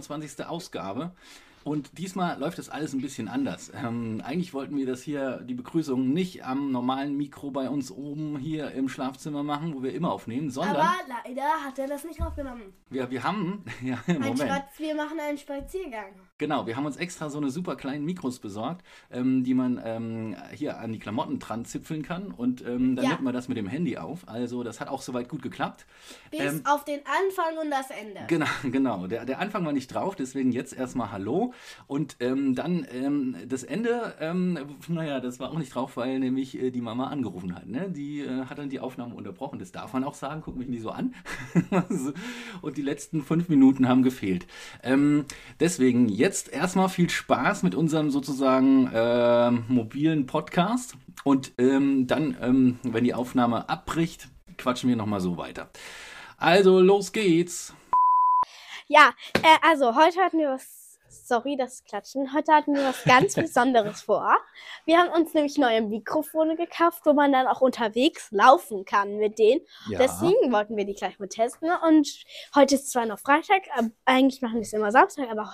27. Ausgabe. Und diesmal läuft das alles ein bisschen anders. Ähm, eigentlich wollten wir das hier, die Begrüßung, nicht am normalen Mikro bei uns oben hier im Schlafzimmer machen, wo wir immer aufnehmen, sondern Aber leider hat er das nicht aufgenommen. wir, wir haben, ja, Moment, Spaz wir machen einen Spaziergang. genau, wir haben uns extra so eine super kleinen Mikros besorgt, ähm, die man ähm, hier an die Klamotten dran zipfeln kann und ähm, dann Ja. nimmt man das mit dem Handy auf. Also das hat auch soweit gut geklappt. Bis Ähm, auf den Anfang und das Ende. Genau, genau. Der, der Anfang war nicht drauf, deswegen jetzt erstmal Hallo. Und ähm, dann ähm, das Ende, ähm, naja, das war auch nicht drauf, weil nämlich äh, die Mama angerufen hat. Ne? Die äh, hat dann die Aufnahme unterbrochen. Das darf man auch sagen, guck mich nicht so an. Und die letzten fünf Minuten haben gefehlt. Ähm, deswegen jetzt erstmal viel Spaß mit unserem sozusagen ähm, mobilen Podcast. Und ähm, dann, ähm, wenn die Aufnahme abbricht, quatschen wir nochmal so weiter. Also, los geht's. Ja, äh, also heute hatten wir was. Sorry, das Klatschen. Heute hatten wir was ganz Besonderes vor. Wir haben uns nämlich neue Mikrofone gekauft, wo man dann auch unterwegs laufen kann mit denen. Ja. Deswegen wollten wir die gleich mal testen. Und heute ist zwar noch Freitag, eigentlich machen wir es immer Samstag, aber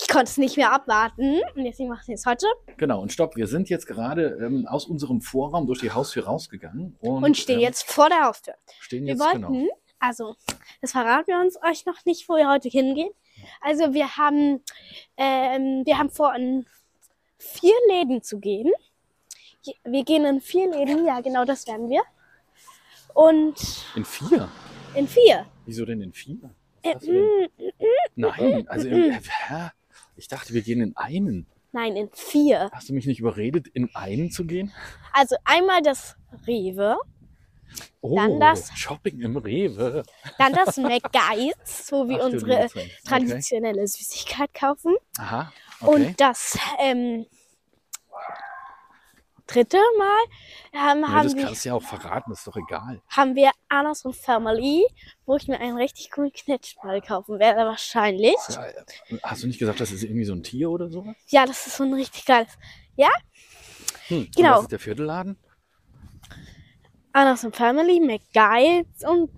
ich konnte es nicht mehr abwarten. Und deswegen machen wir es heute. Genau, und stopp, wir sind jetzt gerade ähm, aus unserem Vorraum durch die Haustür rausgegangen und, Und stehen ähm, jetzt vor der Haustür. stehen Wir jetzt wollten, genau. also, das verraten wir uns euch noch nicht, wo wir heute hingehen. Also, wir haben, ähm, wir haben vor, in vier Läden zu gehen. Wir gehen in vier Läden, ja, genau das werden wir. Und In vier? in vier. Wieso denn in vier? Äh, Was hast du denn? mm, Nein, also im, äh, hä? ich dachte, wir gehen in einen. nein, in vier. Hast du mich nicht überredet, in einen zu gehen? Also, einmal das Rewe, Oh, Dann das- Shopping im Rewe. dann das McGuides, wo wir Ach unsere Zeit. Okay. traditionelle Süßigkeit kaufen. Aha, okay. Und das ähm, dritte Mal ähm, nee, haben, das wir, kannst du ja auch verraten, ist doch egal. haben wir Annas und Family, wo ich mir einen richtig coolen Knetschball kaufen werde, wahrscheinlich. Ja, äh, hast du nicht gesagt, das ist irgendwie so ein Tier oder sowas? Ja, das ist so ein richtig geiles. Hm. und Genau. Was ist der vierte Laden? Annas und Family, McGuides und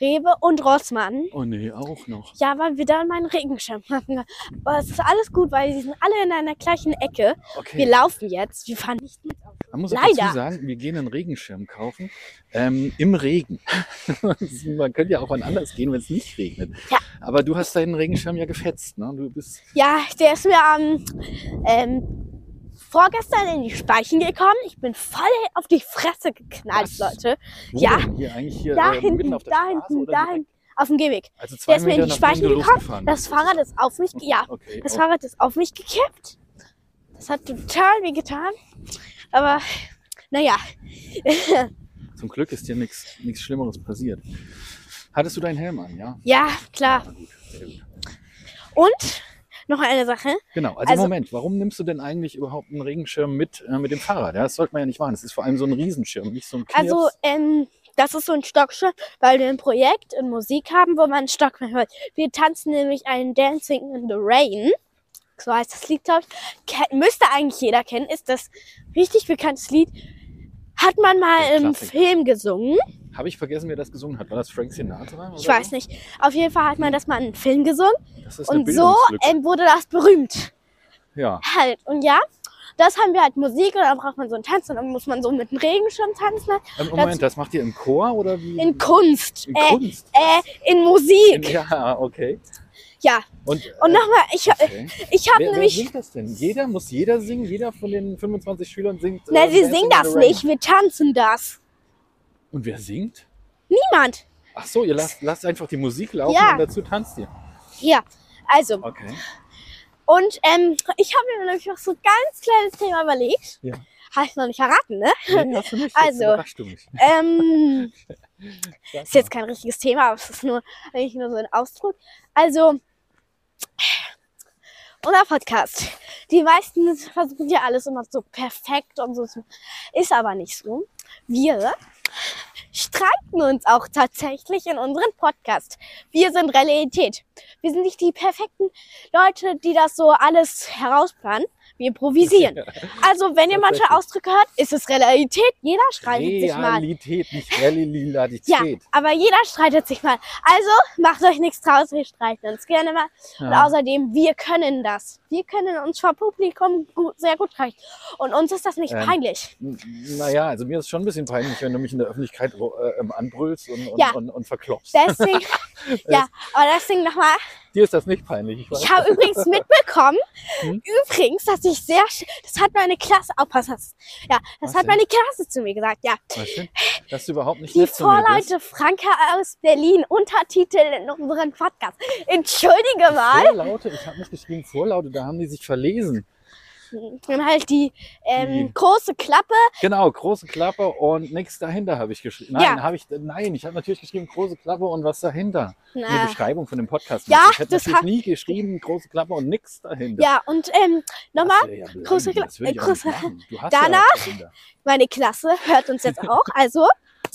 Rewe und Rossmann. Oh nee, auch noch. Ja, weil wir da meinen Regenschirm hatten. Aber es ist alles gut, weil die sind alle in einer gleichen Ecke. Okay. Wir laufen jetzt. Wir fahren nicht mit. Man muss Leider. dazu sagen, wir gehen einen Regenschirm kaufen. Ähm, Im Regen. Man könnte ja auch wann anders gehen, wenn es nicht regnet. Ja. Aber du hast deinen Regenschirm ja gefetzt, ne? Du bist. Ja, der ist mir am ähm, vorgestern in die Speichen gekommen. Ich bin voll auf die Fresse geknallt, Was? Leute. Wo Ja. denn? Hier eigentlich hier Da äh, hinten, auf der da Straße hinten, da hinten, auf dem Gehweg. Also zwei Der ist mir in die Speichen gekommen. Das Fahrrad ist auf mich, ja, Okay. das oh. Fahrrad ist auf mich gekippt. Das hat total weh getan. Aber, naja. Zum Glück ist dir nichts Schlimmeres passiert. Hattest du deinen Helm an, ja? Ja, klar. Na gut, gut. Und noch eine Sache. Genau, also, Also- Moment, warum nimmst du denn eigentlich überhaupt einen Regenschirm mit, äh, mit dem Fahrrad? Ja, das sollte man ja nicht machen. Das ist vor allem so ein Riesenschirm, nicht so ein Knirps. Also, ähm, das ist so ein Stockschirm, weil wir ein Projekt in Musik haben, wo man einen Stock mehr hört. Wir tanzen nämlich einen Dancing in the Rain. So heißt das Lied, glaube ich. Müsste eigentlich jeder kennen. Ist das richtig bekanntes Lied. Hat man mal im. Film gesungen. Habe ich vergessen, wer das gesungen hat? War das Frank Sinatra? Ich weiß so? nicht. Auf jeden Fall hat man das mal in einem Film gesungen. Das ist Und so ähm, wurde das berühmt. ja. Halt. Und ja, das haben wir halt Musik und dann braucht man so einen Tanz und dann muss man so mit dem Regenschirm tanzen. Ähm, Moment, das macht ihr im Chor oder wie? In Kunst. In äh, Kunst? äh, in Musik. In, ja, okay. Ja. Und, Und äh, nochmal, ich, okay. ich habe wer, wer nämlich. singt das denn? Jeder? Muss jeder singen? Jeder von den 25 Schülern singt? Äh, wir Dancing singen in das nicht, wir tanzen das. Und wer singt? Niemand. Ach so, ihr lasst, lasst einfach die Musik laufen Ja. und dazu tanzt ihr. Ja, also. Okay. Und ähm, ich habe mir nämlich noch so ein ganz kleines Thema überlegt. Ja. Habe ich noch nicht verraten, ne? Nee, hast du nicht. Also, du mich. Ähm, ist jetzt kein richtiges Thema, aber es ist nur eigentlich nur so ein Ausdruck. Also, unser Podcast. Die meisten versuchen ja alles immer so perfekt und so. Ist aber nicht so. Wir streiten uns auch tatsächlich in unserem Podcast. Wir sind Realität. Wir sind nicht die perfekten Leute, die das so alles herausplanen. Wir improvisieren. Also, wenn ihr manche. Ausdrücke hört, ist es Realität. Jeder streitet sich mal. Realität, nicht Realität. Ja, aber jeder streitet sich mal. Also, macht euch nichts draus, wir streiten uns gerne mal. Und Ja. außerdem, wir können das. Wir können uns vor Publikum gut, sehr gut reichen. Und uns ist das nicht Ähm, peinlich. Naja, also mir ist schon ein bisschen peinlich, wenn du mich in der Öffentlichkeit äh, ähm, anbrüllst und, und, Ja. und, und verklopfst. Deswegen, ja, aber deswegen nochmal. Dir ist das nicht peinlich, ich. Ich habe übrigens mitbekommen, Hm? übrigens, dass ich sehr, das hat meine Klasse, aufpassen, das- ja, das Was hat denn? meine Klasse zu mir gesagt, ja. Weißt du, dass du überhaupt nicht Die. Vorleute Franka aus Berlin, Untertitel in unserem Podcast. Entschuldige mal. Vorlaute, ich habe nicht geschrieben Vorlaute, da haben die sich verlesen. Und halt die ähm, Die- große Klappe. Genau, große Klappe und nichts dahinter habe ich geschrieben. Nein, Ja. habe ich nein, ich habe natürlich geschrieben große Klappe und was dahinter. Eine Na, Beschreibung von dem Podcast. Ja, ich hätte das natürlich nie geschrieben große Klappe und nichts dahinter. ja, und ähm, nochmal, ja große Kla- das würde ich äh, auch nicht große- Danach- ja meine Klasse hört uns jetzt auch. Also,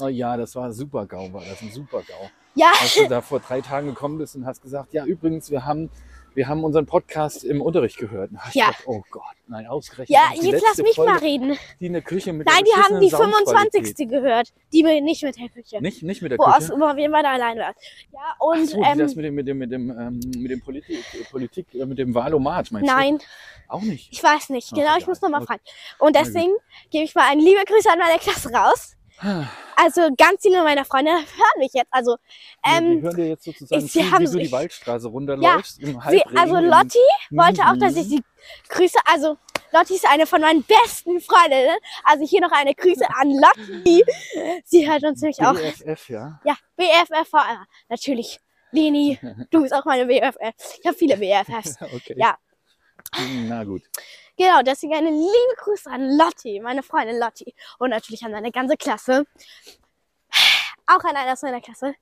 Oh ja, das war super GAU, war das ein super GAU. ja, Als du da vor drei Tagen gekommen bist und hast gesagt, ja übrigens, wir haben, wir haben unseren Podcast im Unterricht gehört. Ich Ja. gedacht, oh Gott, nein, ausgerechnet. ja, jetzt lass mich Folge, mal reden. Die eine Küche mit Nein, der die haben die beschissenen Soundqualität. 25. gehört. Die nicht mit der Küche. Nicht, nicht mit der Wo aus Küche. immer wir beide allein waren. Ja, und Ach so, wie das ähm, mit dem, mit dem, mit dem, ähm, mit dem Politik, Politik, äh, mit dem Wahlomat, meinst nein, du? Auch nicht. ich weiß nicht. Ach, Genau, ich egal. muss nochmal fragen. Und deswegen gebe ich mal eine liebe Grüße an meine Klasse raus. Also ganz viele meiner Freunde hören mich jetzt. Also, ähm, wir hören dir jetzt sozusagen ich- zu, sie haben wie du die Waldstraße runterläufst im sie, also Lotti wollte auch, dass Mhm. ich sie grüße. Also Lotti ist eine von meinen besten Freundinnen. Also hier noch eine Grüße an Lotti. Sie hört uns nämlich auch. BFF, ja. Ja, BFF, natürlich. Leni, du bist auch meine BFF. Ich habe viele BFFs. Okay. Ja. Na gut. Genau, deswegen eine liebe Grüße an Lotti, meine Freundin Lotti. Und natürlich an meine ganze Klasse. Auch an einer aus meiner Klasse.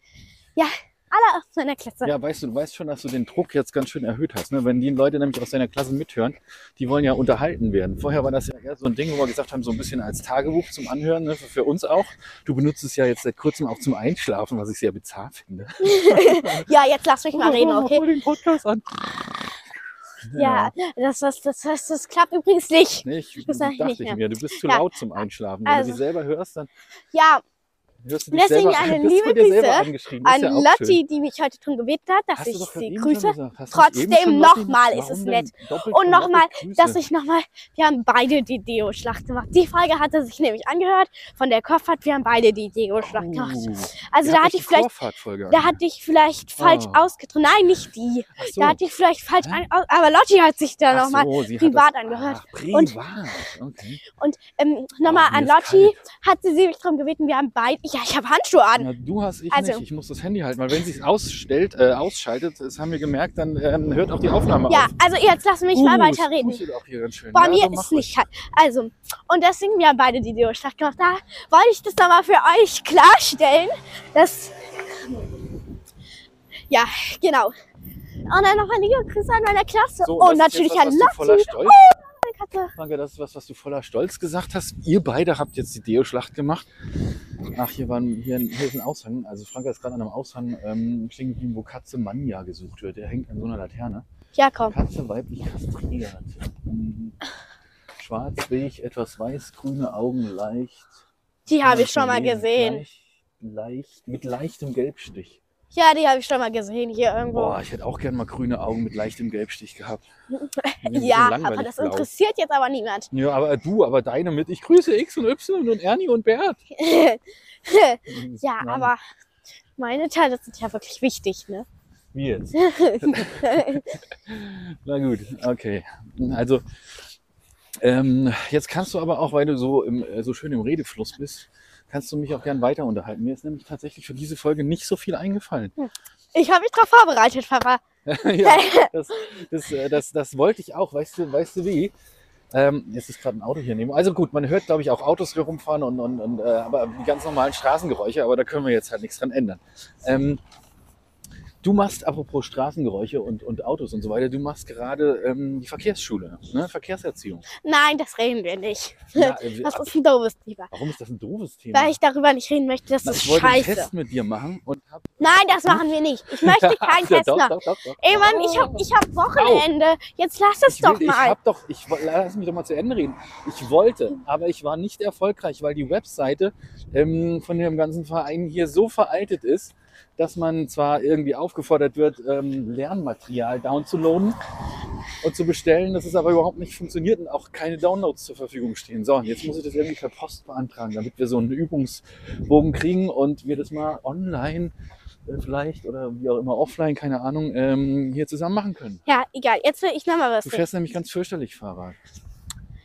Ja, alle aus meiner Klasse. Ja, weißt du, du weißt schon, dass du den Druck jetzt ganz schön erhöht hast. Ne? Wenn die Leute nämlich aus deiner Klasse mithören, die wollen ja unterhalten werden. Vorher war das ja eher so ein Ding, wo wir gesagt haben, so ein bisschen als Tagebuch zum Anhören, ne? für, uns auch. Du benutzt es ja jetzt seit kurzem auch zum Einschlafen, was ich sehr bizarr finde. Ja, jetzt lass mich mal reden, okay? mal den Podcast an. Ja, das, das, das, das, das klappt übrigens nicht. Nee, ich, Das dachte nicht ich mir, du bist zu laut zum Einschlafen. Wenn Also- du die selber hörst, dann Ja, du dich Deswegen selber eine liebe Grüße an ja Lotti, die mich heute darum gebeten hat, dass ich sie grüße. Trotzdem nochmal ist es nett. Und und nochmal, dass ich nochmal, wir haben beide die Deo-Schlacht gemacht. Die Folge hatte sich nämlich angehört von der Kopfahrt, wir haben beide die Deo-Schlacht gemacht. Oh. Also Ihr da hatte ich vielleicht, da hatte ich vielleicht falsch Oh. ausgedrückt. Nein, nicht die. So. Da hatte ich vielleicht falsch Hä? an, aber Lotti hat sich da nochmal so, privat das, angehört. Ach, Und- privat. okay. Und ähm, nochmal Oh, an Lotti hat sie sich darum gebeten, wir haben beide, ja, ich habe Handschuhe an. Ja, du hast ich Also- nicht. Ich muss das Handy halten, weil wenn sie es ausstellt, äh, ausschaltet, das haben wir gemerkt, dann ähm, hört auch die Aufnahme Ja, auf. also jetzt lass mich mal Uh, es weiterreden. auch hier ganz schön. Bei ja, mir so mach ist nicht kalt. Also, und deswegen, wir haben beide die Deo-Schlacht gemacht. Da wollte ich das nochmal für euch klarstellen, dass. Ja, genau. Und dann nochmal liebe Grüße an meine Klasse. So, und ist natürlich an was Katze. Danke, das ist was, was du voller Stolz gesagt hast. Ihr beide habt jetzt die Deo-Schlacht gemacht. Ach, hier, waren, hier, hier ist ein Aushang. Also Franka ist gerade an einem Aushang ähm, stehen geblieben, wo Katze Manja gesucht wird. Der hängt an so einer Laterne. Ja, komm. Katze weiblich kastriert. Mhm. Schwarzweg, etwas weiß, grüne Augen, leicht. Die habe ich schon mal Leicht- gesehen. Leicht, mit leichtem Gelbstich. Ja, die habe ich schon mal gesehen hier irgendwo. Boah, ich hätte auch gern mal grüne Augen mit leichtem Gelbstich gehabt. Ja, aber das blau. interessiert jetzt aber niemand. Ja, aber du, aber deine mit. Ich grüße X und Y und Ernie und Bert. ja, Nein, aber meine Teile sind ja wirklich wichtig, ne? Wie jetzt? Na gut, okay. Also, ähm, jetzt kannst du aber auch, weil du so, im, äh, so schön im Redefluss bist, kannst du mich auch gern weiter unterhalten. Mir ist nämlich tatsächlich für diese Folge nicht so viel eingefallen. Ich habe mich darauf vorbereitet, Papa. ja, das, das, äh, das, das wollte ich auch. Weißt du, weißt du wie? Ähm, jetzt ist gerade ein Auto hier neben. Also gut, man hört, glaube ich, auch Autos hier rumfahren und, und, und äh, aber die ganz normalen Straßengeräusche, aber da können wir jetzt halt nichts dran ändern. Ähm, Du machst, apropos Straßengeräusche und, und Autos und so weiter, du machst gerade ähm, die Verkehrsschule, ne? Verkehrserziehung. Nein, das reden wir nicht. Ja, äh, Das ist ein doofes Thema. warum ist das ein doofes Thema? Weil ich darüber nicht reden möchte, das Na, ist ich wollte einen scheiße. Test mit dir machen und hab. Nein, das machen wir nicht. Ich möchte keinen Ja, Test doch, machen. doch, doch, doch. Ey Mann, ich hab, ich hab Wochenende. Jetzt lass es Ich, will, doch ich mal. hab doch, ich lass mich doch mal zu Ende reden. Ich wollte, aber ich war nicht erfolgreich, weil die Webseite ähm, von dem ganzen Verein hier so veraltet ist, dass man zwar irgendwie aufgefordert wird, ähm, Lernmaterial downzuladen und zu bestellen, dass es aber überhaupt nicht funktioniert und auch keine Downloads zur Verfügung stehen. So, und jetzt muss ich das irgendwie per Post beantragen, damit wir so einen Übungsbogen kriegen und wir das mal online äh, vielleicht oder wie auch immer offline, keine Ahnung, ähm, hier zusammen machen können. Ja, egal. Jetzt will ich nochmal was Du fährst nämlich ganz fürchterlich Fahrrad.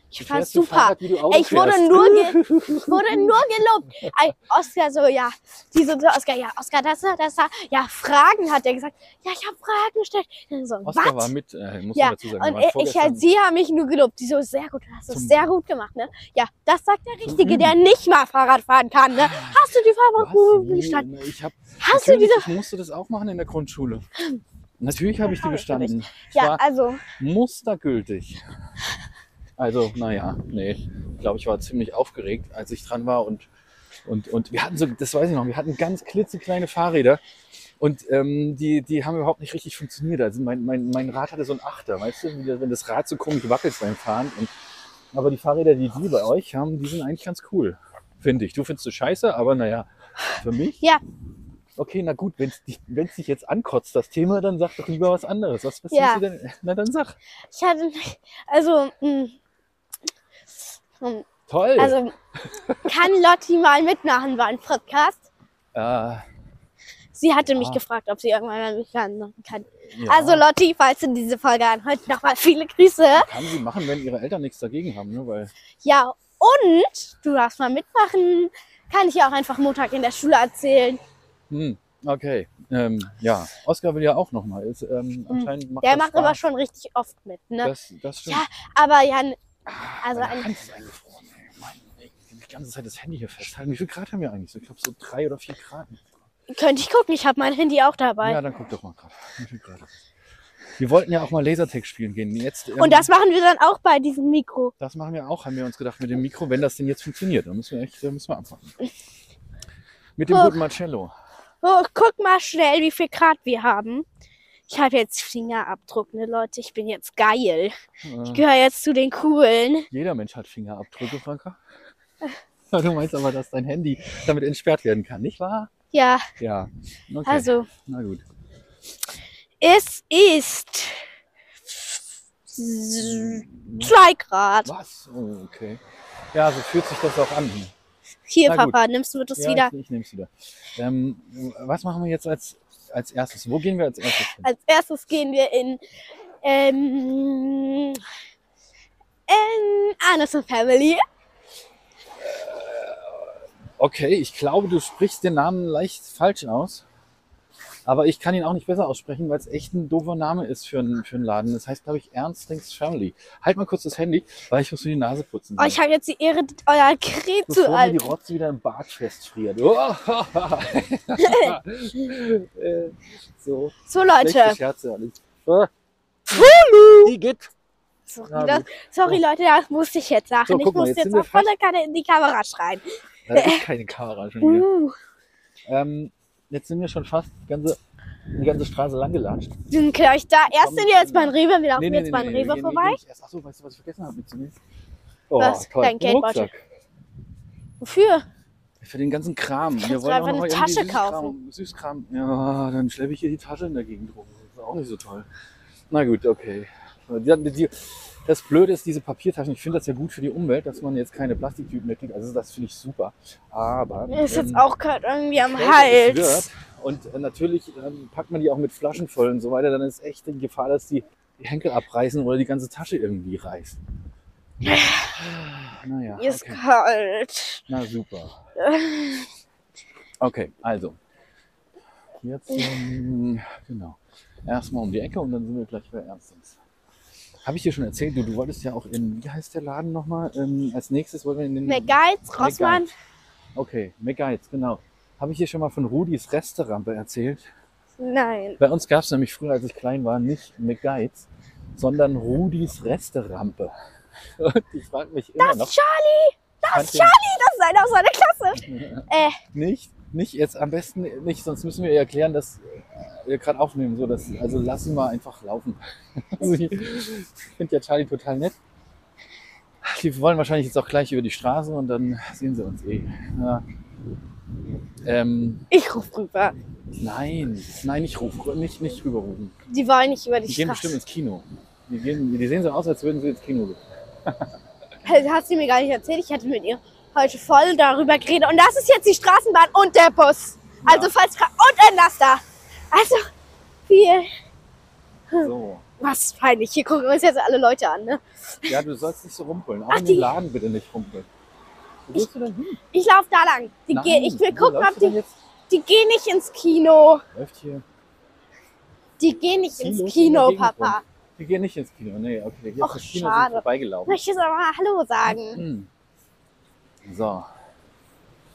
Ich Du fährst so super. Fahrrad, du ich wurde nur, ich wurde nur gelobt. Ey, Oscar so, ja, diese so, Oscar, ja, Oscar, das, das, das, ja, Fragen hat er gesagt. Ja, ich habe Fragen gestellt. So, Oscar war was? mit, äh, muss Ja, man dazu sagen. Und ich, ich halt, sie haben mich nur gelobt. Die so, sehr gut, du hast es Zum- sehr gut gemacht, ne? Ja, das sagt der Richtige, der nicht mal Fahrrad fahren kann, ne? Hast du die Was? bestanden? Ich hab, Hast du diese? ich musste das auch machen in der Grundschule. Natürlich habe ich die ich bestanden. Es Ja, war also, mustergültig. Also, naja, nee. Ich glaube, ich war ziemlich aufgeregt, als ich dran war und, und, und wir hatten so, das weiß ich noch, wir hatten ganz klitzekleine Fahrräder und ähm, die, die haben überhaupt nicht richtig funktioniert. Also mein, mein, mein Rad hatte so einen Achter, weißt du, wenn das Rad so komisch wackelt beim Fahren. Und, aber die Fahrräder, die die bei euch haben, die sind eigentlich ganz cool, finde ich. Du findest es scheiße, aber naja, für mich. Ja. Okay, na gut, wenn es dich, wenn's dich jetzt ankotzt, das Thema, dann sag doch lieber was anderes. Was, was Ja. du denn? Na dann sag. ich hatte, also, mh, mh, Toll. also, kann Lotti mal mitmachen bei einem Podcast? äh, Sie hatte mich Ah. gefragt, ob sie irgendwann mal mitmachen kann. ja. Also Lotti, falls du diese Folge anhört, nochmal viele Grüße. Kann sie machen, wenn ihre Eltern nichts dagegen haben, ne? Weil, Ja, und du darfst mal mitmachen. Kann ich ja auch einfach Montag in der Schule erzählen. hm, okay. Ähm, ja, Oscar will ja auch nochmal. Ähm, anscheinend macht Der macht Spaß. aber schon richtig oft mit, ne? Das, das stimmt. Ja, aber ja, n- also ein, Hand ist eingefroren, ey. Mann, ey. Die ganze Zeit das Handy hier festhalten. Wie viel Grad haben wir eigentlich? So, Ich glaube so drei oder vier Grad. könnte ich gucken, ich habe mein Handy auch dabei. Ja, dann guck doch mal gerade. Wie viel Grad ist es? Wir wollten ja auch mal Lasertag spielen gehen. Jetzt, ähm, Und das machen wir dann auch bei diesem Mikro. das machen wir auch, haben wir uns gedacht, mit dem Mikro, wenn das denn jetzt funktioniert. Dann müssen wir echt, müssen wir abwarten. Mit dem Oh. guten Marcello. Oh, guck mal schnell, wie viel Grad wir haben. Ich habe jetzt Fingerabdruck, ne Leute, ich bin jetzt geil. Ich Äh, gehöre jetzt zu den Coolen. jeder Mensch hat Fingerabdrücke, Franka. Du meinst aber, dass dein Handy damit entsperrt werden kann, nicht wahr? Ja, Ja. Okay. also Na gut. es ist zwei Grad. Was? Oh, okay. Ja, so fühlt sich das auch an. Hier, Na gut. Papa, nimmst du das ja, wieder? Ich, ich nehme es wieder. Ähm, was machen wir jetzt als, als erstes? Wo gehen wir als erstes hin? Als erstes gehen wir in, ähm, in Anderson Family. Okay, ich glaube, du sprichst den Namen leicht falsch aus. Aber ich kann ihn auch nicht besser aussprechen, weil es echt ein doofer Name ist für einen, für einen Laden. Das heißt, glaube ich, Ernst Things Family. Halt mal kurz das Handy, weil ich muss mir die Nase putzen. Oh, ich habe jetzt die Ehre, euer Gerät zu Bevor mir die. Rotze wieder im Bart festfriert. Oh. So, So, Leute. Scherze alles. Ah. Die geht. Sorry, das, sorry Leute, das musste ich jetzt sagen. So, ich guck mal, muss jetzt jetzt auf volle Kanne in die Kamera schreien. Da ist keine Kamera schon wieder. Uh, Ähm, jetzt sind wir schon fast die ganze, die ganze Straße lang gelatscht. sind gleich da. Erst sind wir jetzt beim Rewe, wir laufen Nee, nee, jetzt nee, beim Rewe vorbei. Achso, weißt du, was ich vergessen habe mitzunehmen? Oh, Was? toll. Dein Ein Geldbeutel. Wofür? Für den ganzen Kram. Wir wollen einfach noch eine Tasche kaufen. Süßkram. Ja, dann schleppe ich hier die Tasche in der Gegend rum. Das ist auch nicht so toll. Na gut, okay. Die, die, das Blöde ist, diese Papiertaschen, ich finde das ja gut für die Umwelt, dass man jetzt keine Plastiktüten mehr kriegt. Also das finde ich super. Aber Mir ist jetzt ähm, auch gerade irgendwie am Hals. wird, und äh, natürlich ähm, packt man die auch mit Flaschen voll und so weiter, dann ist echt die Gefahr, dass die, die Henkel abreißen oder die ganze Tasche irgendwie reißt. Naja, Mir ist okay. kalt. Na super. Okay, also. Jetzt, ähm, genau. Erstmal um die Ecke und dann sind wir gleich bei Ernstens. Habe ich dir schon erzählt, du, du wolltest ja auch in, wie heißt der Laden nochmal? Ähm, als nächstes wollen wir in den. McGuides, Rossmann. Okay, McGuides, genau. Habe ich dir schon mal von Rudis Resterampe erzählt? Nein. Bei uns gab es nämlich früher, als ich klein war, nicht McGuides, sondern Rudis Resterampe. Und ich frage mich immer Das noch. ist Charlie! Das ist Charlie! Das ist einer aus seiner Klasse! Äh, Nicht, nicht jetzt am besten nicht, sonst müssen wir ihr erklären, dass wir gerade aufnehmen. So, dass, also lass ihn mal einfach laufen. Also ich finde ja Charlie total nett. Die wollen wahrscheinlich jetzt auch gleich über die Straße und dann sehen sie uns eh. Ja. Ähm, ich ruf rüber. nein, nein, nicht rufen, nicht, nicht rüberrufen. Die wollen nicht über die Die gehen bestimmt Straße. ins Kino. Die, gehen, die sehen so aus, als würden sie ins Kino gehen. Das Hast du mir gar nicht erzählt. Ich hatte mit ihr heute voll darüber geredet. Und das ist jetzt die Straßenbahn und der Bus. Also falls und ein Laster. Also viel. So. Was peinlich. Hier gucken uns jetzt alle Leute an. Ne? Ja, du sollst nicht so rumpeln. Auch Ach, in den Laden bitte nicht rumpeln. Wo gehst du denn hin? Ich laufe da lang. Die Nein, gehen, ich will gucken, ob die. Die gehen nicht ins Kino. Läuft hier. Die gehen nicht Ziellos ins in der Kino, Gegend Papa. rum. Die gehen nicht ins Kino. Nee, okay. Jetzt Och, das Kino schade. sind vorbeigelaufen. Möchtest du aber mal Hallo sagen? Hm. So.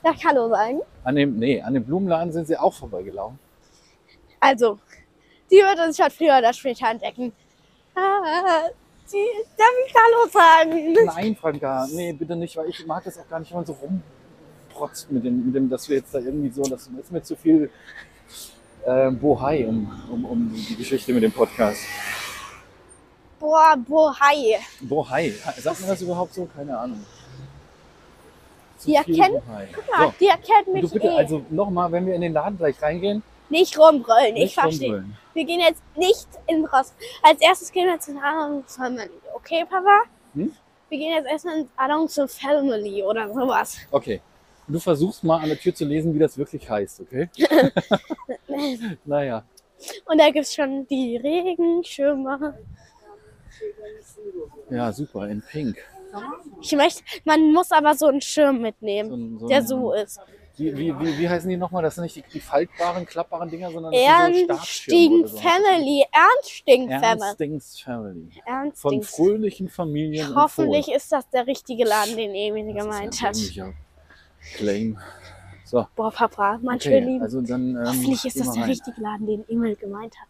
Darf ich Hallo sagen? An dem, nee, an dem Blumenladen sind sie auch vorbeigelaufen. Also, die wird uns schon früher oder später entdecken. Ah, die, darf ich Hallo sagen? Nein, Franka, nee, bitte nicht, weil ich mag das auch gar nicht, wenn man so rumprotzt mit dem, mit dem dass wir jetzt da irgendwie so, das ist mir zu viel äh, Bohai um, um, um die Geschichte mit dem Podcast. Boah, hi. Bohai, sagt man das überhaupt so? Keine Ahnung. Die erkennen-. Guck mal, So, die erkennt mich du bitte, eh. also nochmal, wenn wir in den Laden gleich reingehen, nicht rumbrüllen, ich nicht verstehe. rumbrüllen. Wir gehen jetzt nicht in Ross. Als erstes gehen wir zu Adams Family. Okay, Papa? Hm? Wir gehen jetzt erstmal ins Adams Family oder sowas. Okay. Du versuchst mal an der Tür zu lesen, wie das wirklich heißt, okay? naja. Und da gibt's schon die Regenschirme. Ja, super, in Pink. Ich möchte, man muss aber so einen Schirm mitnehmen, So ein- so der ein- so ist. Wie, wie, wie, wie heißen die nochmal? Das sind nicht die, die faltbaren, klappbaren Dinger, sondern das sind so. Family. Ernstding Family. Ernstings Family. Von Ernstding. fröhlichen Familien Hoffentlich ist das der richtige Laden, den Emil gemeint das hat. ist ein dämlicher Claim. So, Boah, Papa, manche okay, lieben. also dann. Ähm, Hoffentlich ist das der rein. richtige Laden, den Emil gemeint hat.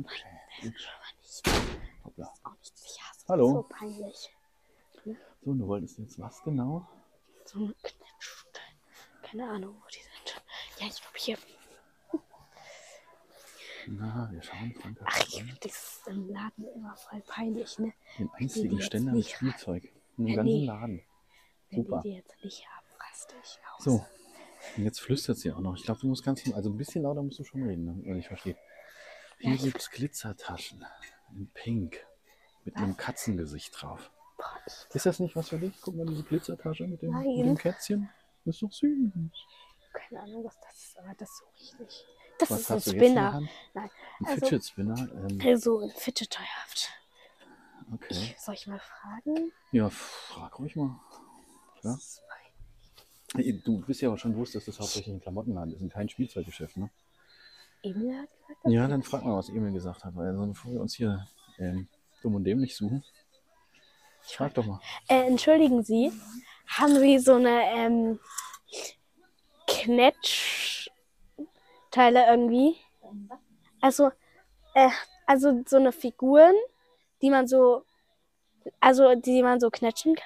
Okay. gut. Hoppla. Auch nicht sicher. Das Hallo. so peinlich. So, du wolltest jetzt was genau? So eine Knetschute. Keine Ahnung, wo die sind. Ja, ich glaube hier. Na, wir schauen, Franka. Ach, ich finde das im Laden immer voll peinlich, ne? Den einzigen Ständer mit. Spielzeug. Im ganzen nee. Laden. Wenn Super. die die jetzt nicht haben, raste ich aus. So, und jetzt flüstert sie auch noch. Ich glaube, du musst ganz, also ein bisschen lauter musst du schon reden, damit man nicht versteht. Hier Ja, ich- gibt's Glitzertaschen in Pink mit einem Katzengesicht drauf. Boah, ich, Ist das nicht was für dich? Guck mal, diese Glitzertasche mit dem, mit dem Kätzchen. Das ist doch süß. keine Ahnung, was das ist, aber das ist so richtig. Das Was ist ein Spinner. Nein, Ein also- Fidget Spinner. Ähm, Also ein Fidget-Toyhaft. okay. Ich, soll ich mal fragen? Ja, frag ruhig mal. Ja. Du bist ja aber schon bewusst, dass das hauptsächlich ein Klamottenladen ist und kein Spielzeuggeschäft, ne? Emil hat gesagt, Ja, dann frag mal, was Emil gesagt hat, weil sonst bevor wir uns hier ähm, dumm und dämlich suchen. Frag doch mal. Äh, entschuldigen Sie, haben Sie so eine ähm, Knetsch-Teile irgendwie? Also, äh, also so eine Figuren, die man so, also die man so knetschen kann?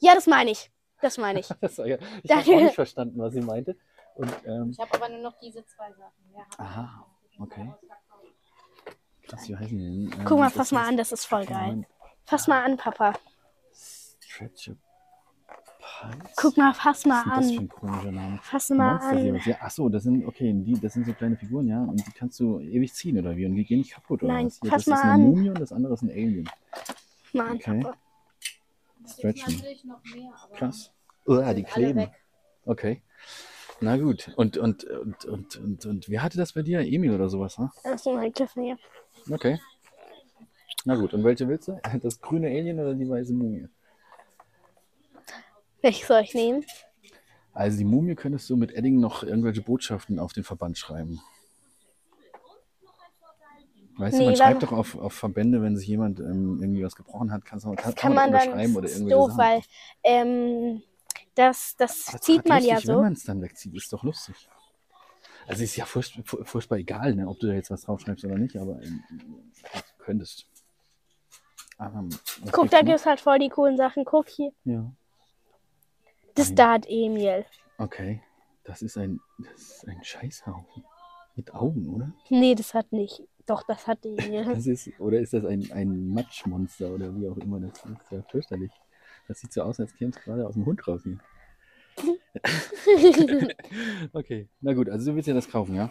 Ja, das meine ich. Das meine ich. Das war ja, ich habe auch nicht verstanden, was sie meinte. Und, ähm, Ich habe aber nur noch diese zwei Sachen. Ja. aha, okay. Krass, wie heißen die denn? Ähm, Guck mal, fass mal an, das ist voll geil. Fass mal an, Papa. Stretcher Pulse? Guck mal, fass mal Was ist das für an. ein komischer Name? Fass mal Monster an. Ja, achso, das sind, okay, die, das sind so kleine Figuren, ja, und die kannst du ewig ziehen, oder wie? Und die gehen nicht kaputt, oder Nein, was? Ja, fass das ist mal eine an. Mumie und das andere ist ein Alien. Mal an, Okay. Papa. Stretchen. natürlich noch mehr, aber Krass. Oh, die kleben. Okay. Na gut. Und, und, und, und, und, und wer hatte das bei dir? Emil oder sowas, ne? Das ist mein Cliffhanger. Okay. Na gut, und welche willst du? Das grüne Alien oder die weiße Mumie? Welches soll ich nehmen? Also die Mumie könntest du mit Edding noch irgendwelche Botschaften auf den Verband schreiben. Weißt Nee, du, man schreibt doch auf, auf Verbände, wenn sich jemand ähm, irgendwie was gebrochen hat, Das kann, kann man man dann, unterschreiben oder das ist doof, Sachen. weil ähm, Das, das Aber zieht man ja lustig, Wenn so. man es dann wegzieht, ist doch lustig. Also ist ja furcht, fu- furchtbar egal, ne, ob du da jetzt was draufschreibst oder nicht, aber ähm, du könntest. Aber, was Guck, da noch? gibt's halt voll die coolen Sachen. Guck hier. Ja, Das da hat Emil. okay. Das ist ein, das ist ein Scheißhaufen. Mit Augen, oder? Nee, das hat nicht. Doch, das hat Emil. Das ist, oder ist das ein, ein Matschmonster oder wie auch immer? Das ist ja fürchterlich. Das sieht so aus, als käme es gerade aus dem Hund raus hier. okay, na gut, also du willst ja das kaufen, ja?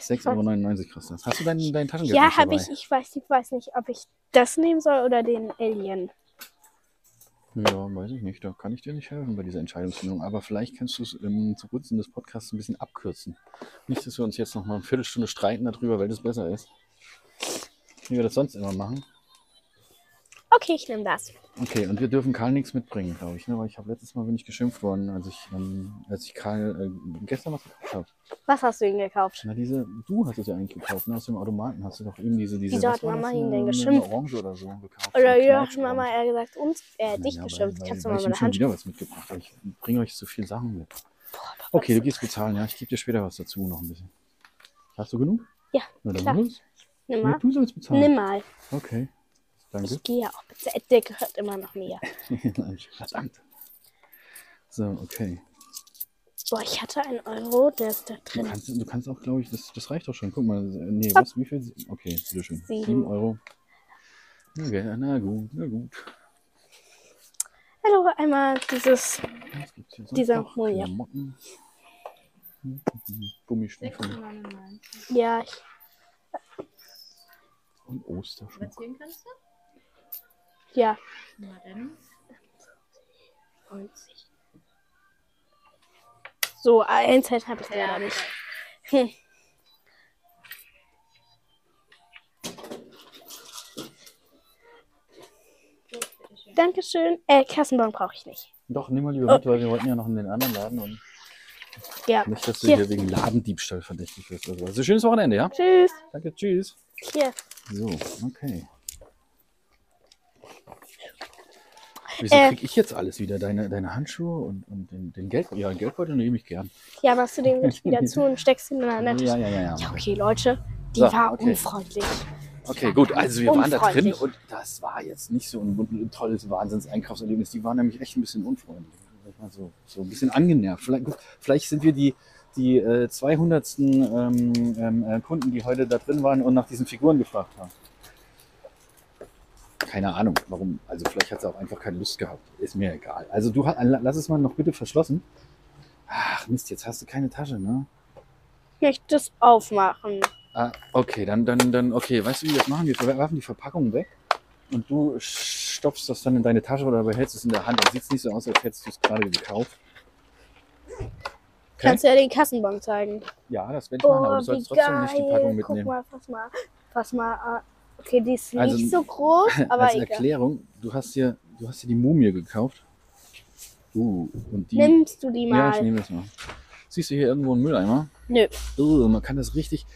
6,99 Euro kostet das. Hast du dein, dein Taschengeld ja, habe ich. Ich weiß, ich weiß nicht, ob ich das nehmen soll oder den Alien. Ja, weiß ich nicht. Da kann ich dir nicht helfen bei dieser Entscheidungsfindung. Aber vielleicht kannst du es ähm, zugunsten des Podcasts ein bisschen abkürzen. Nicht, dass wir uns jetzt noch mal eine Viertelstunde streiten darüber, weil das besser ist. Wie wir das sonst immer machen. Okay, ich nehme das. Okay, und wir dürfen Karl nichts mitbringen, glaube ich. Ne? Weil ich habe letztes Mal bin ich geschimpft worden, als ich, ähm, als ich Karl äh, gestern was gekauft habe. Was hast du ihm gekauft? Na, diese, du hast es ja eigentlich gekauft, ne? Aus dem Automaten hast du doch eben diese, diese Wieso hat Mama ihn denn geschimpft? Orange oder so gekauft. Oder ja, hat. Mama eher gesagt, uns, äh, dich Ja, geschimpft. Weil, Kannst du weil, mal weil meine ich Hand. wieder was mitgebracht habe. Ich bringe euch so viel Sachen mit. Okay, du gehst bezahlen, ja. Ich gebe dir später was dazu noch ein bisschen. Hast du genug? Ja, Na dann klar. los. Nimm Ja, mal. du sollst bezahlen. Nimm mal. Okay. Danke. Ich gehe ja auch. Der gehört immer noch mir. Verdammt. So, okay. Boah, ich hatte einen Euro, der ist da Du drin. kannst, du kannst auch, glaube ich, das, das reicht doch schon. Guck mal, äh, nee, was, wie viel? Okay, bitteschön. Sieben. 7 Euro. Okay, na gut, na gut. Hallo, einmal dieses. Was Dieser? Moja. Gummistiefel 6,99. Ja, ich, und Osterschmuck. Überziehen kannst du? Ja. Na dann. 90. So, ein Cent habe ich leider nicht. Hm. Dankeschön. Äh, Kassenbon brauche ich nicht. Doch, nimm mal lieber mit, weil wir wollten ja noch in den anderen Laden und Ja. nicht, dass du Hier. hier wegen Ladendiebstahl verdächtig wirst. Also schönes Wochenende, ja? Tschüss. Danke, tschüss. Hier. So, okay. Wieso Äh. krieg ich jetzt alles wieder? Deine, deine Handschuhe und, und den, den Geld, ja, den Geldbeutel nehme ich gern. Ja, machst du den wieder zu und steckst ihn in eine Ja, ja, ja, ja. Ja, okay, Leute. Die So, war okay. unfreundlich. Okay, gut, also wir waren da drin und das war jetzt nicht so ein, ein tolles Wahnsinns-Einkaufserlebnis. Die waren nämlich echt ein bisschen unfreundlich. So, so ein bisschen angenervt. Vielleicht, vielleicht sind wir die, die äh, 200. Ähm, ähm, äh, Kunden, die heute da drin waren und nach diesen Figuren gefragt haben. Keine Ahnung, warum. Also vielleicht hat sie auch einfach keine Lust gehabt. Ist mir egal. Also du lass es mal noch bitte verschlossen. Ach Mist, jetzt hast du keine Tasche, ne? Ich möchte es aufmachen. Ah, okay, dann, dann, dann, okay, weißt du, wie wir das machen? Wir werfen die Verpackung weg und du stopfst das dann in deine Tasche oder behältst es in der Hand. Dann sieht es nicht so aus, als hättest du es gerade gekauft. Okay? Kannst du ja den Kassenbon zeigen. Ja, das werde ich machen, aber Oh, du sollst wie trotzdem nicht die Packung geil. Guck mitnehmen. mal, fass mal. Fass mal. Okay, die ist Also, nicht so groß, aber Als egal. Erklärung, du hast dir, du hast dir die Mumie gekauft. Uh, und die. Nimmst du die ja, ich mal? nehme das mal. Siehst du hier irgendwo einen Mülleimer? Nö. Uh, man kann das richtig.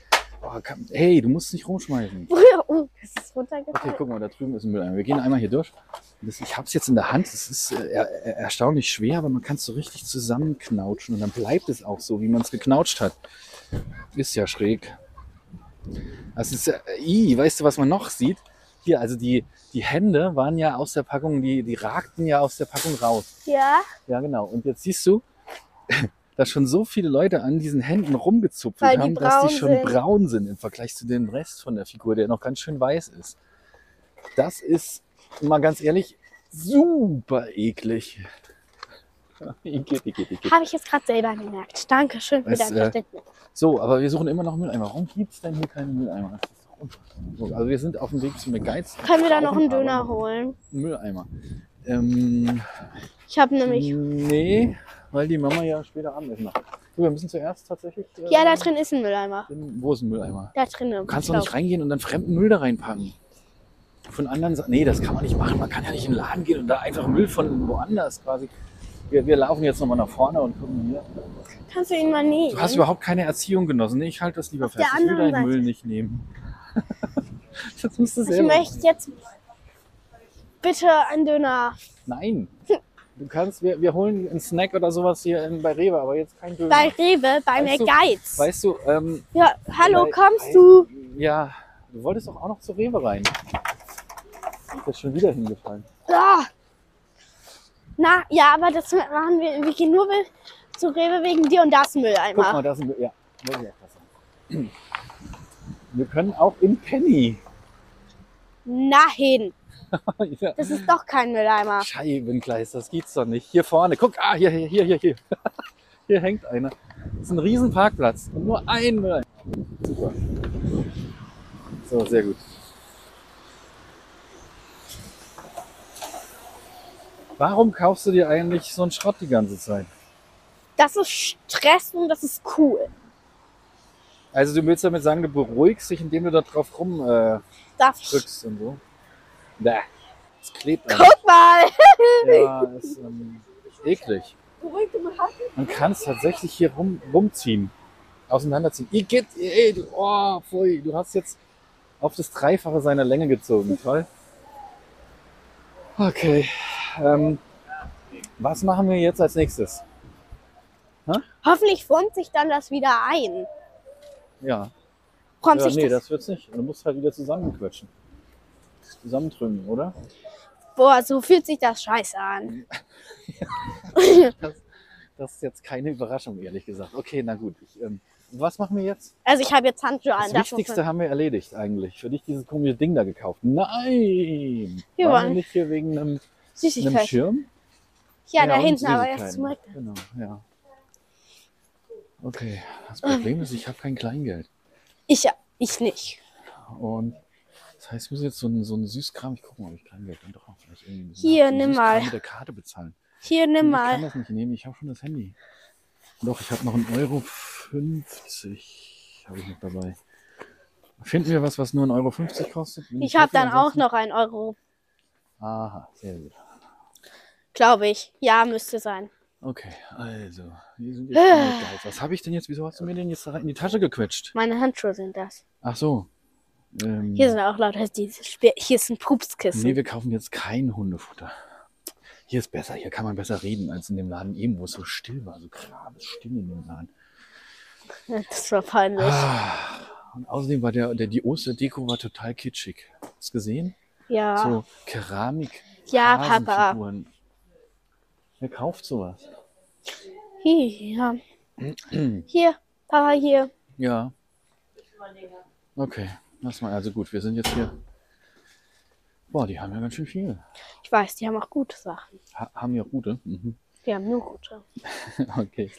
Oh, kann, hey, du musst es nicht rumschmeißen. Oh, das ist runtergefallen. Okay, guck mal, da drüben ist ein Mülleimer. Wir gehen einmal hier durch. Das, ich habe es jetzt in der Hand. Es ist äh, er, erstaunlich schwer, aber man kann es so richtig zusammenknautschen und dann bleibt es auch so, wie man es geknautscht hat. Ist ja schräg. Das ist, äh, ii, weißt du, was man noch sieht? Hier, also die, die Hände waren ja aus der Packung, die, die ragten ja aus der Packung raus. Ja, Ja, genau. Und jetzt siehst du, dass schon so viele Leute an diesen Händen rumgezupft Weil die haben, dass die braun schon sind. braun sind im Vergleich zu dem Rest von der Figur, der noch ganz schön weiß ist. Das ist, mal ganz ehrlich, super eklig. Igitt, igitt, igitt. habe ich jetzt gerade selber gemerkt. Dankeschön für dein äh, Verständnis. So, aber wir suchen immer noch Mülleimer. Warum gibt es denn hier keine Mülleimer? Das ist doch Also wir sind auf dem Weg zum McGuides. Können wir da noch einen Döner holen? einen Mülleimer. Ähm, Ich habe nämlich. nee, weil die Mama ja später Abendessen macht. So, wir müssen zuerst tatsächlich... äh, Ja, da drin ist ein Mülleimer. in- Wo ist ein Mülleimer? Da drin. Du kannst doch nicht reingehen und dann fremden Müll da reinpacken. Von anderen Sa- Nee, das kann man nicht machen. Man kann ja nicht in den Laden gehen und da einfach Müll von woanders quasi. Wir, wir laufen jetzt nochmal nach vorne und gucken hier. Kannst du ihn mal nehmen? Du hast überhaupt keine Erziehung genossen. Ich halte das lieber Auf fest. Ich will deinen Seite. Müll nicht nehmen. das musst du ich selber. möchte jetzt bitte einen Döner. Nein. Du kannst, wir, wir holen einen Snack oder sowas hier in, bei Rewe, aber jetzt kein Döner. Bei Rewe, bei Weißt du- McGuides. Weißt du, ähm, Ja, hallo, bei- kommst du? ja, du wolltest doch auch noch zu Rewe rein. Ist jetzt schon wieder hingefallen. Ah. Na, ja, aber das machen wir. Wir gehen nur zu Rewe wegen dir und das Guck mal, Mülleimer. da sind wir. Ja, wollte ich auch was sagen. Wir können auch in Penny. Nein, ja. das ist doch kein Mülleimer. Scheibenkleis, das gibt's doch nicht. Hier vorne, guck, ah, hier, hier, hier, hier, hier. Hier hängt einer. Das ist ein riesen Parkplatz und nur ein Müll. Super. So, sehr gut. Warum kaufst du dir eigentlich so einen Schrott die ganze Zeit? Das ist Stress und das ist cool. Also du willst damit sagen, du beruhigst dich, indem du da drauf rumdrückst äh, drückst und so? Bäh, das klebt an. Guck mal! Ja, ist ähm, eklig. Man kann es tatsächlich hier rum, rumziehen, auseinanderziehen. Igitt, ey, du, oh, pfui, du hast jetzt auf das Dreifache seiner Länge gezogen. Toll. Okay. Ähm, was machen wir jetzt als nächstes? Hoffentlich formt sich dann das wieder ein. Ja. Formt ja sich nee, das? das wird's nicht. Du musst halt wieder zusammenquetschen. Zusammentrümmen, oder? Boah, so fühlt sich das scheiße an. Das, das ist jetzt keine Überraschung, ehrlich gesagt. Okay, na gut. Ich, ähm, was machen wir jetzt? Also ich habe jetzt Handschuhe an. Das Wichtigste haben wir erledigt eigentlich. Für dich dieses komische Ding da gekauft. Nein! Wir Waren wir nicht hier wegen einem, einem Süßigkeit. Schirm? Ja, da und hinten, aber erst Süßigkeiten. zurück. Genau, ja. Okay, das Problem ist, ich habe kein Kleingeld. Ich, ja, ich nicht. Und das heißt, ich muss jetzt so einen, so einen Süßkram, ich gucke mal, ob ich Kleingeld dann doch vielleicht irgendwie Hier, nimm mal. mit der Karte bezahlen. Hier, nimm ich kann mal. das nicht nehmen, ich habe schon das Handy. Doch, ich habe noch einen Euro 50 habe ich noch dabei. Finden wir was, was nur 1,50 Euro 50 kostet? Bin Ich habe dann auch noch einen Euro, Aha, sehr gut. Glaube ich. Ja, müsste sein. Okay, also, wir sind jetzt. Was habe ich denn jetzt? Wieso hast du mir den jetzt da rein in die Tasche gequetscht? Meine Handschuhe sind das. Ach so. Ähm, Hier sind auch lauter diese Spe Hier ist ein Pupskissen. nee, wir kaufen jetzt kein Hundefutter. Hier ist besser, hier kann man besser reden als in dem Laden eben, wo es so still war, so still in dem Laden. Das war peinlich. Ah, und außerdem war der, der die Osterdeko war total kitschig. Hast du gesehen? Ja. So Keramik, Ja, Papa. Hasenfiguren. Wer kauft sowas? Hier. Hier, Papa, hier. Ja. Okay, lass mal. Also gut, wir sind jetzt hier. Boah, die haben ja ganz schön viel. Ich weiß, die haben auch gute Sachen. Ha haben ja gute. Mhm. Die haben nur gute. okay.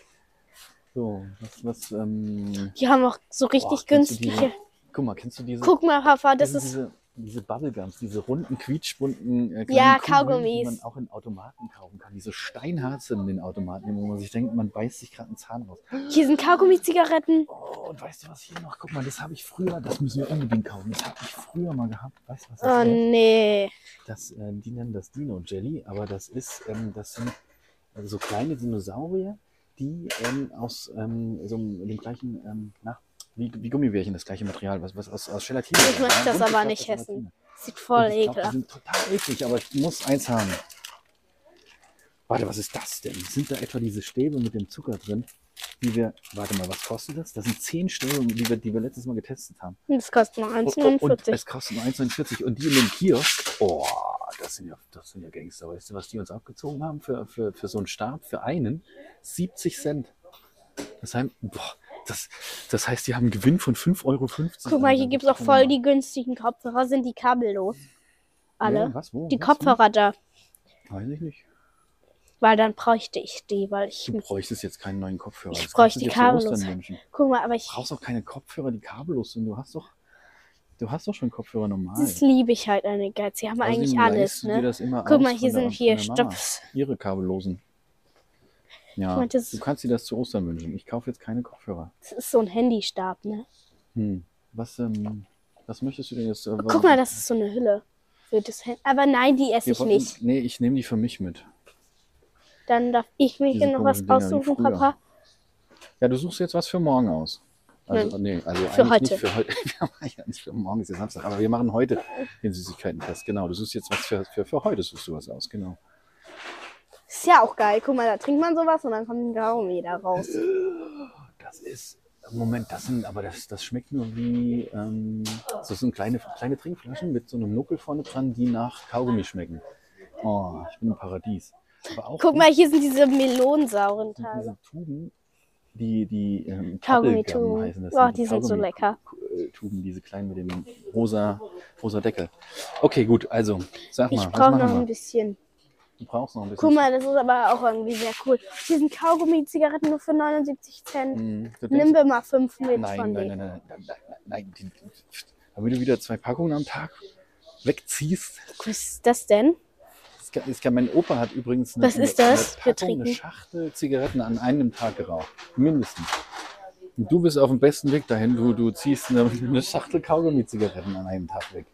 So, was, was, ähm. Die haben auch so richtig Boah, günstige. Guck mal, kennst du diese, Guck mal, Papa, das ist. diese, diese Bubblegums, diese runden, quietschbunten äh, Ja, Kugeln, die Kaugummis. man auch in Automaten kaufen kann. Diese steinhart sind in den Automaten, wo man sich denkt, man beißt sich gerade einen Zahn raus. Hier sind Kaugummi-Zigaretten. Oh, und weißt du was hier noch? Guck mal, das habe ich früher, das müssen wir unbedingt kaufen. Das habe ich früher mal gehabt. Weißt du was das Oh ist? nee. Das, äh, die nennen das Dino Jelly, aber das ist, ähm, das sind also so kleine Dinosaurier, die ähm, aus ähm, so dem gleichen, ähm, na, wie, wie Gummibärchen, das gleiche Material, was, was aus, aus Gelatine. Ich möchte das aber nicht essen. Sieht voll glaub, Die ekelhaft. sind total eklig, aber ich muss eins haben. Warte, was ist das denn? Sind da etwa diese Stäbe mit dem Zucker drin? Die wir, warte mal, was kostet das? Das sind zehn Stäbe, die wir, die wir letztes Mal getestet haben. Das kostet nur Und, und 1,49. es kostet nur 1,49 und die in dem Kiosk, oh, das sind ja, das sind ja Gangster. Weißt du, was die uns abgezogen haben für, für, für so einen Stab, für einen? 70 Cent. Das heißt, boah, das, das heißt, die haben einen Gewinn von 5,50 Euro. Guck mal, hier gibt es auch voll die günstigen Kopfhörer. Sind die kabellos? Alle. Ja, was, wo, Die was, Kopfhörer da. wo? Weiß ich nicht. Weil dann bräuchte ich die, weil ich. Du bräuchtest jetzt keinen neuen Kopfhörer. Ich Das bräuchte die kabellos. Guck mal, aber ich. Du brauchst auch keine Kopfhörer, die kabellos sind. Du hast doch, du hast doch schon Kopfhörer normal. Das liebe ich halt an den Geiz. Sie haben Außerdem eigentlich alles, ne? das immer Guck mal, hier sind hier. Stops. Ihre kabellosen. Ja, mal, das- du kannst dir das zu Ostern wünschen. Ich kaufe jetzt keine Kopfhörer. Das ist so ein Handystab, ne? Hm. Was, ähm, was möchtest du denn jetzt? Äh, Guck mal, das ist so eine Hülle. Für das Hand Aber nein, die esse ich wollten- nicht. Nee, ich nehme die für mich mit. Dann darf ich mir hier noch was Dinger, aussuchen. Papa. Ja, du suchst jetzt was für morgen aus. Also, nee, also Für eigentlich heute. nicht für heute. Wir machen ja nicht für morgen, ist ja Samstag, aber wir machen heute den Süßigkeiten-Test. Genau, du suchst jetzt was für, für, für heute, suchst du was aus, genau. Ist ja auch geil. Guck mal, da trinkt man sowas und dann kommt ein Kaugummi da raus. Das ist. Moment, das sind, aber das, das schmeckt nur wie. Ähm, das sind kleine, kleine Trinkflaschen mit so einem Nuckel vorne dran, die nach Kaugummi schmecken. Oh, ich bin im Paradies. Guck mal, hier sind diese melonensauren diese, Teile. diese Tuben, die, die ähm, Kaugummi-Tuben. heißen. Das Oh, die sind so lecker. äh, Tuben, diese kleinen mit dem rosa, rosa Deckel. Okay, gut, also, sag mal, Ich brauche noch machen ein wir? bisschen. Du brauchst noch ein bisschen. Guck mal, das ist aber auch irgendwie sehr cool. Hier sind Kaugummi-Zigaretten nur für 79 Cent. Du Nimm wir mal fünf mit nein, von nein, denen. nein, nein, nein, nein, nein, damit du wieder zwei Packungen am Tag wegziehst. Was ist das denn? Es kann, mein Opa hat übrigens eine, Was ist das eine, Packung, eine? Schachtel Zigaretten an einem Tag geraucht. Mindestens. Und du bist auf dem besten Weg dahin. Du, du ziehst eine, eine Schachtel Kaugummi-Zigaretten an einem Tag weg.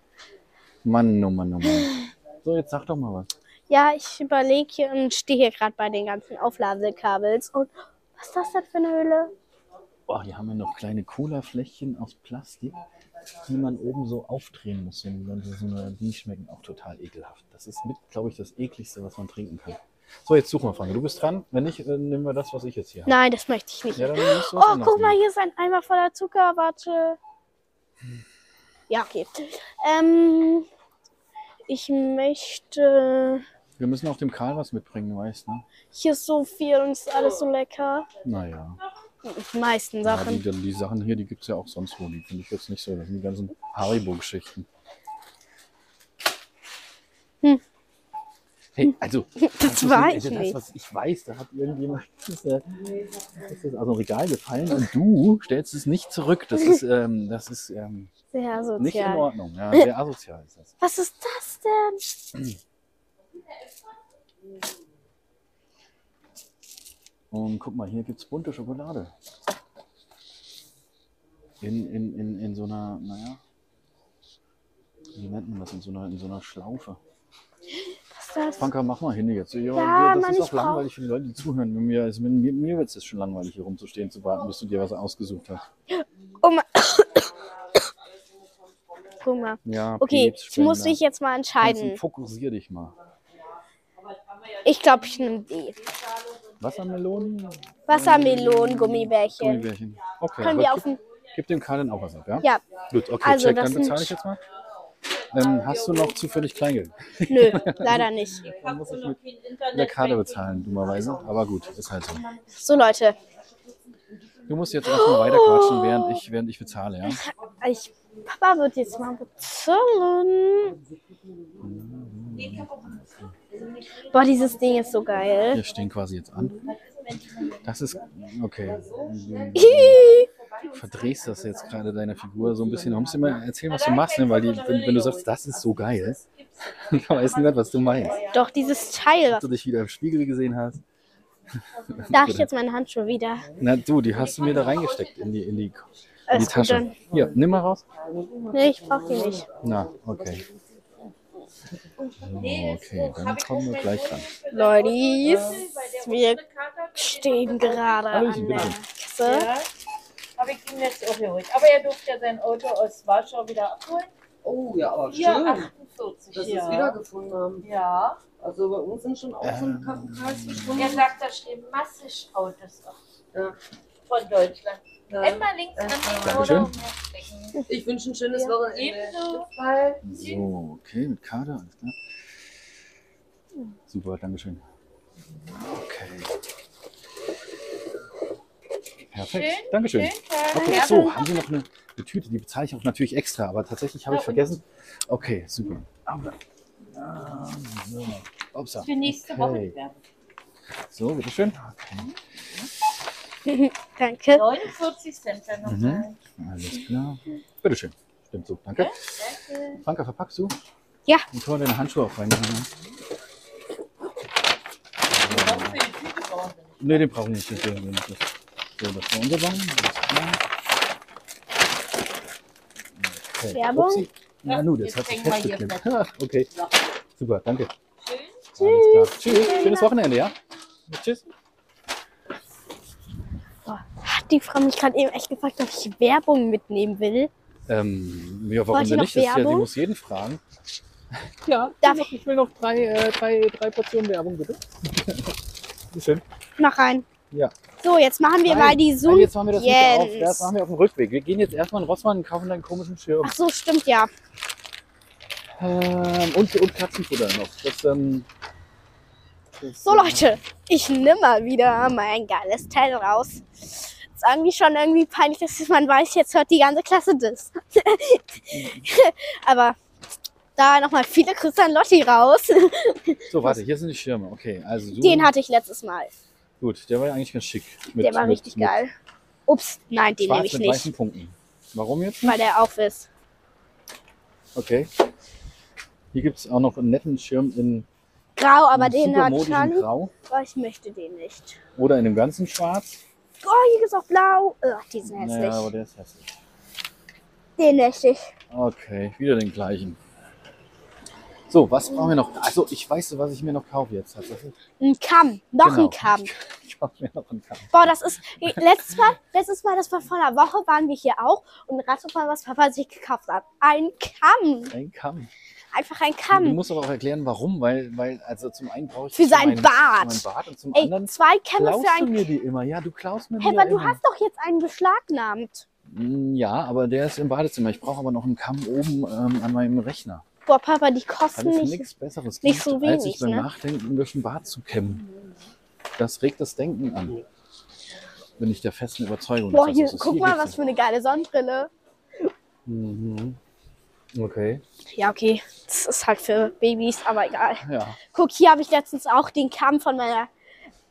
Mann, oh Mann, oh Mann. So, jetzt sag doch mal was. Ja, ich überlege hier und stehe hier gerade bei den ganzen Aufladekabels. Und was ist das denn für eine Höhle? Boah, hier haben wir noch kleine Cola-Fläschchen aus Plastik, die man oben so aufdrehen muss. Und dann so eine, die schmecken auch total ekelhaft. Das ist mit, glaube ich, das ekligste, was man trinken kann. So, jetzt such mal, Frank. Du bist dran. Wenn nicht, äh, nehmen wir das, was ich jetzt hier habe. Nein, das möchte ich nicht. Ja, dann Oh, guck mal, mit. hier ist ein Eimer voller Zucker. Warte. Ja, okay. Ähm, ich möchte. Wir müssen auch dem Karl was mitbringen, du weißt, ne? Hier ist so viel und es ist alles so lecker. Naja. Die meisten Ja, Sachen. die, die Sachen hier, die gibt es ja auch sonst wo. Die finde ich jetzt nicht so. Das sind die ganzen Haribo-Geschichten. Hm. Hey, also, Das war ich das, nicht. was ich weiß, da hat irgendjemand das äh, das ist aus dem Regal gefallen und du stellst es nicht zurück. Das ist, ähm, das ist ähm, nicht in. Ordnung. Ja, sehr asozial ist das. Was ist das denn? Und guck mal, hier gibt es bunte Schokolade. In, in, in, in so einer, naja, wie nennt man das, in so einer, in so einer Schlaufe. Was ist das? Franka, mach mal hin jetzt. Ja, Ja, das Mann, ist auch langweilig für die Leute, die zuhören. Wenn mir, also mir, mir wird es jetzt schon langweilig, hier rumzustehen, zu warten, bis du dir was ausgesucht hast. Oh mein. Guck mal. Ja, Okay, ich muss mich jetzt mal entscheiden. Fokussier dich mal. Ich glaube, ich nehme die. Wassermelonen? Wassermelonen, Gummibärchen. Gummibärchen. Okay, Können wir auf gib, dem. gib dem Karl dann auch was ab, ja? Ja, Gut, okay, Also, check, dann bezahle ich jetzt mal. Ähm, hast du noch zufällig Kleingeld? nö, leider nicht. Dann muss ich mit der Karte bezahlen, dummerweise. Aber gut, ist halt so. So, Leute. Du musst jetzt erstmal weiterquatschen, während ich, während ich bezahle, ja? Ich, Papa wird jetzt mal bezahlen. Boah, dieses Ding ist so geil. Wir stehen quasi jetzt an. Das ist, okay. Du verdrehst das jetzt gerade deine Figur so ein bisschen. Du musst immer erzählen, was du machst, ne? weil die, wenn, wenn du sagst, das ist so geil, dann weiß nicht, was du meinst. Doch, dieses Teil. Dass du dich wieder im Spiegel gesehen hast. Darf ich jetzt meine Handschuhe wieder? Na du, die hast du mir da reingesteckt in die, in die, in die Tasche. Hier, nimm mal raus. Nee, ich brauch die nicht. Na, okay. So, okay, dann kommen wir gleich ran. Leute, wir stehen gerade an der. Kasse. Ja, habe ich ihm jetzt auch geholt. Aber er durfte ja sein Auto aus Warschau wieder abholen. Oh ja, aber schön, 48. dass wir ja. es wiedergefunden haben. Ja. Also bei uns sind schon auch so ein paar Kreis Er verschwunden. sagt, da stehen massig Autos auf. Ja. Von Deutschland. Ja. Einmal links an den Dankeschön. oder umherstecken. Ich wünsche ein schönes Ja. Wochenende. Ebenso. So, okay, mit Karte, alles klar. Super, Dankeschön. Okay. Perfekt, Schön, Dankeschön. Schönen Tag. Okay, so, haben Sie noch eine, eine Tüte? Die bezahle ich auch natürlich extra, aber tatsächlich habe ich vergessen. Okay, super. Aber, ah, so. Upsa. Für nächste okay. Woche. So, bitteschön. Okay. Danke. 49 Cent dann noch. Mhm. Alles klar. Bitteschön. Stimmt so, danke. Danke. Franka, verpackst du? Ja. Dann können wir deine Handschuhe auch reinmachen. ne? Tüte brauchen wir nicht. Den nicht. So, das war unser klar. Okay. Werbung? Upsi. Na nu, das hat sich festgeklemmt. Okay, super, danke. Schön. Alles klar. Tschüss, schönes Wochenende, ja? Tschüss. Die Frau mich gerade eben echt gefragt, ob ich Werbung mitnehmen will? Ähm, ja, warum Wollt ihr denn noch nicht? Das ist ja, die Werbung? muss jeden fragen. Ja, Darf ich? ich will noch drei, äh, drei, drei Portionen Werbung, bitte. Bisschen. Mach rein. Ja. So, jetzt machen wir Nein, mal die Nein, Zoom. jetzt machen wir das nicht auf. Das machen wir auf dem Rückweg. Wir gehen jetzt erstmal in Rossmann und kaufen deinen komischen Schirm. Ach so, stimmt ja. Ähm, und, und Katzenfutter noch. Das, ähm, das, So ähm, Leute, ich nehme mal wieder mein geiles Teil raus. Ist irgendwie schon irgendwie peinlich, dass man weiß, jetzt hört die ganze Klasse das. Aber da nochmal viele Grüße an Lotti raus. So, warte, hier sind die Schirme. Okay, also so. Den hatte ich letztes Mal. Gut, der war ja eigentlich ganz schick. Mit, Der war mit, richtig mit geil. Ups, nein, den Schwarz nehme ich mit nicht, weißen Punkten. Warum jetzt? weil der auf ist. Okay. Hier gibt es auch noch einen netten Schirm in Grau, aber den hat Charlie. Grau Aber ich möchte den nicht. oder in dem ganzen Schwarz. Oh, hier gibt es auch blau. Ugh, die sind hässlich. Naja, aber der ist hässlich. Den möchte ich. Okay, wieder den gleichen. So, was brauchen wir noch? Also, ich weiß, was ich mir noch kaufe jetzt tatsächlich. Ein Kamm. Noch Genau. ein Kamm. Ich kaufe mir noch einen Kamm. Boah, das ist. Letztes Mal, letztes Mal, das war vor einer Woche, waren wir hier auch und ratet mal, was Papa sich gekauft hat. Ein Kamm. Ein Kamm. Einfach ein Du Kamm. musst aber auch erklären, warum, weil, weil also zum einen brauche ich Für für seinen meinen- Bart. Für meinen Bart und zum Ey, anderen zwei Kämme klaust für du ein. mir die immer. Ja, du klaust mir die Hey, ja aber du immer. hast doch jetzt einen beschlagnahmt. Mm, Ja, aber der ist im Badezimmer. Ich brauche aber noch einen Kamm oben ähm, an meinem Rechner. Boah, Papa, die kosten nicht. nichts Besseres nicht gibt, so als wenig, sich beim ne? Nachdenken durch den Bart zu kämmen. Das regt das Denken an. Bin ich der festen Überzeugung. Boah, hier, guck mal, geht's was für eine geile Sonnenbrille. Mhm. Okay, Ja, okay. Das ist halt für Babys, aber egal. ja. Guck, hier habe ich letztens auch den Kamm von meiner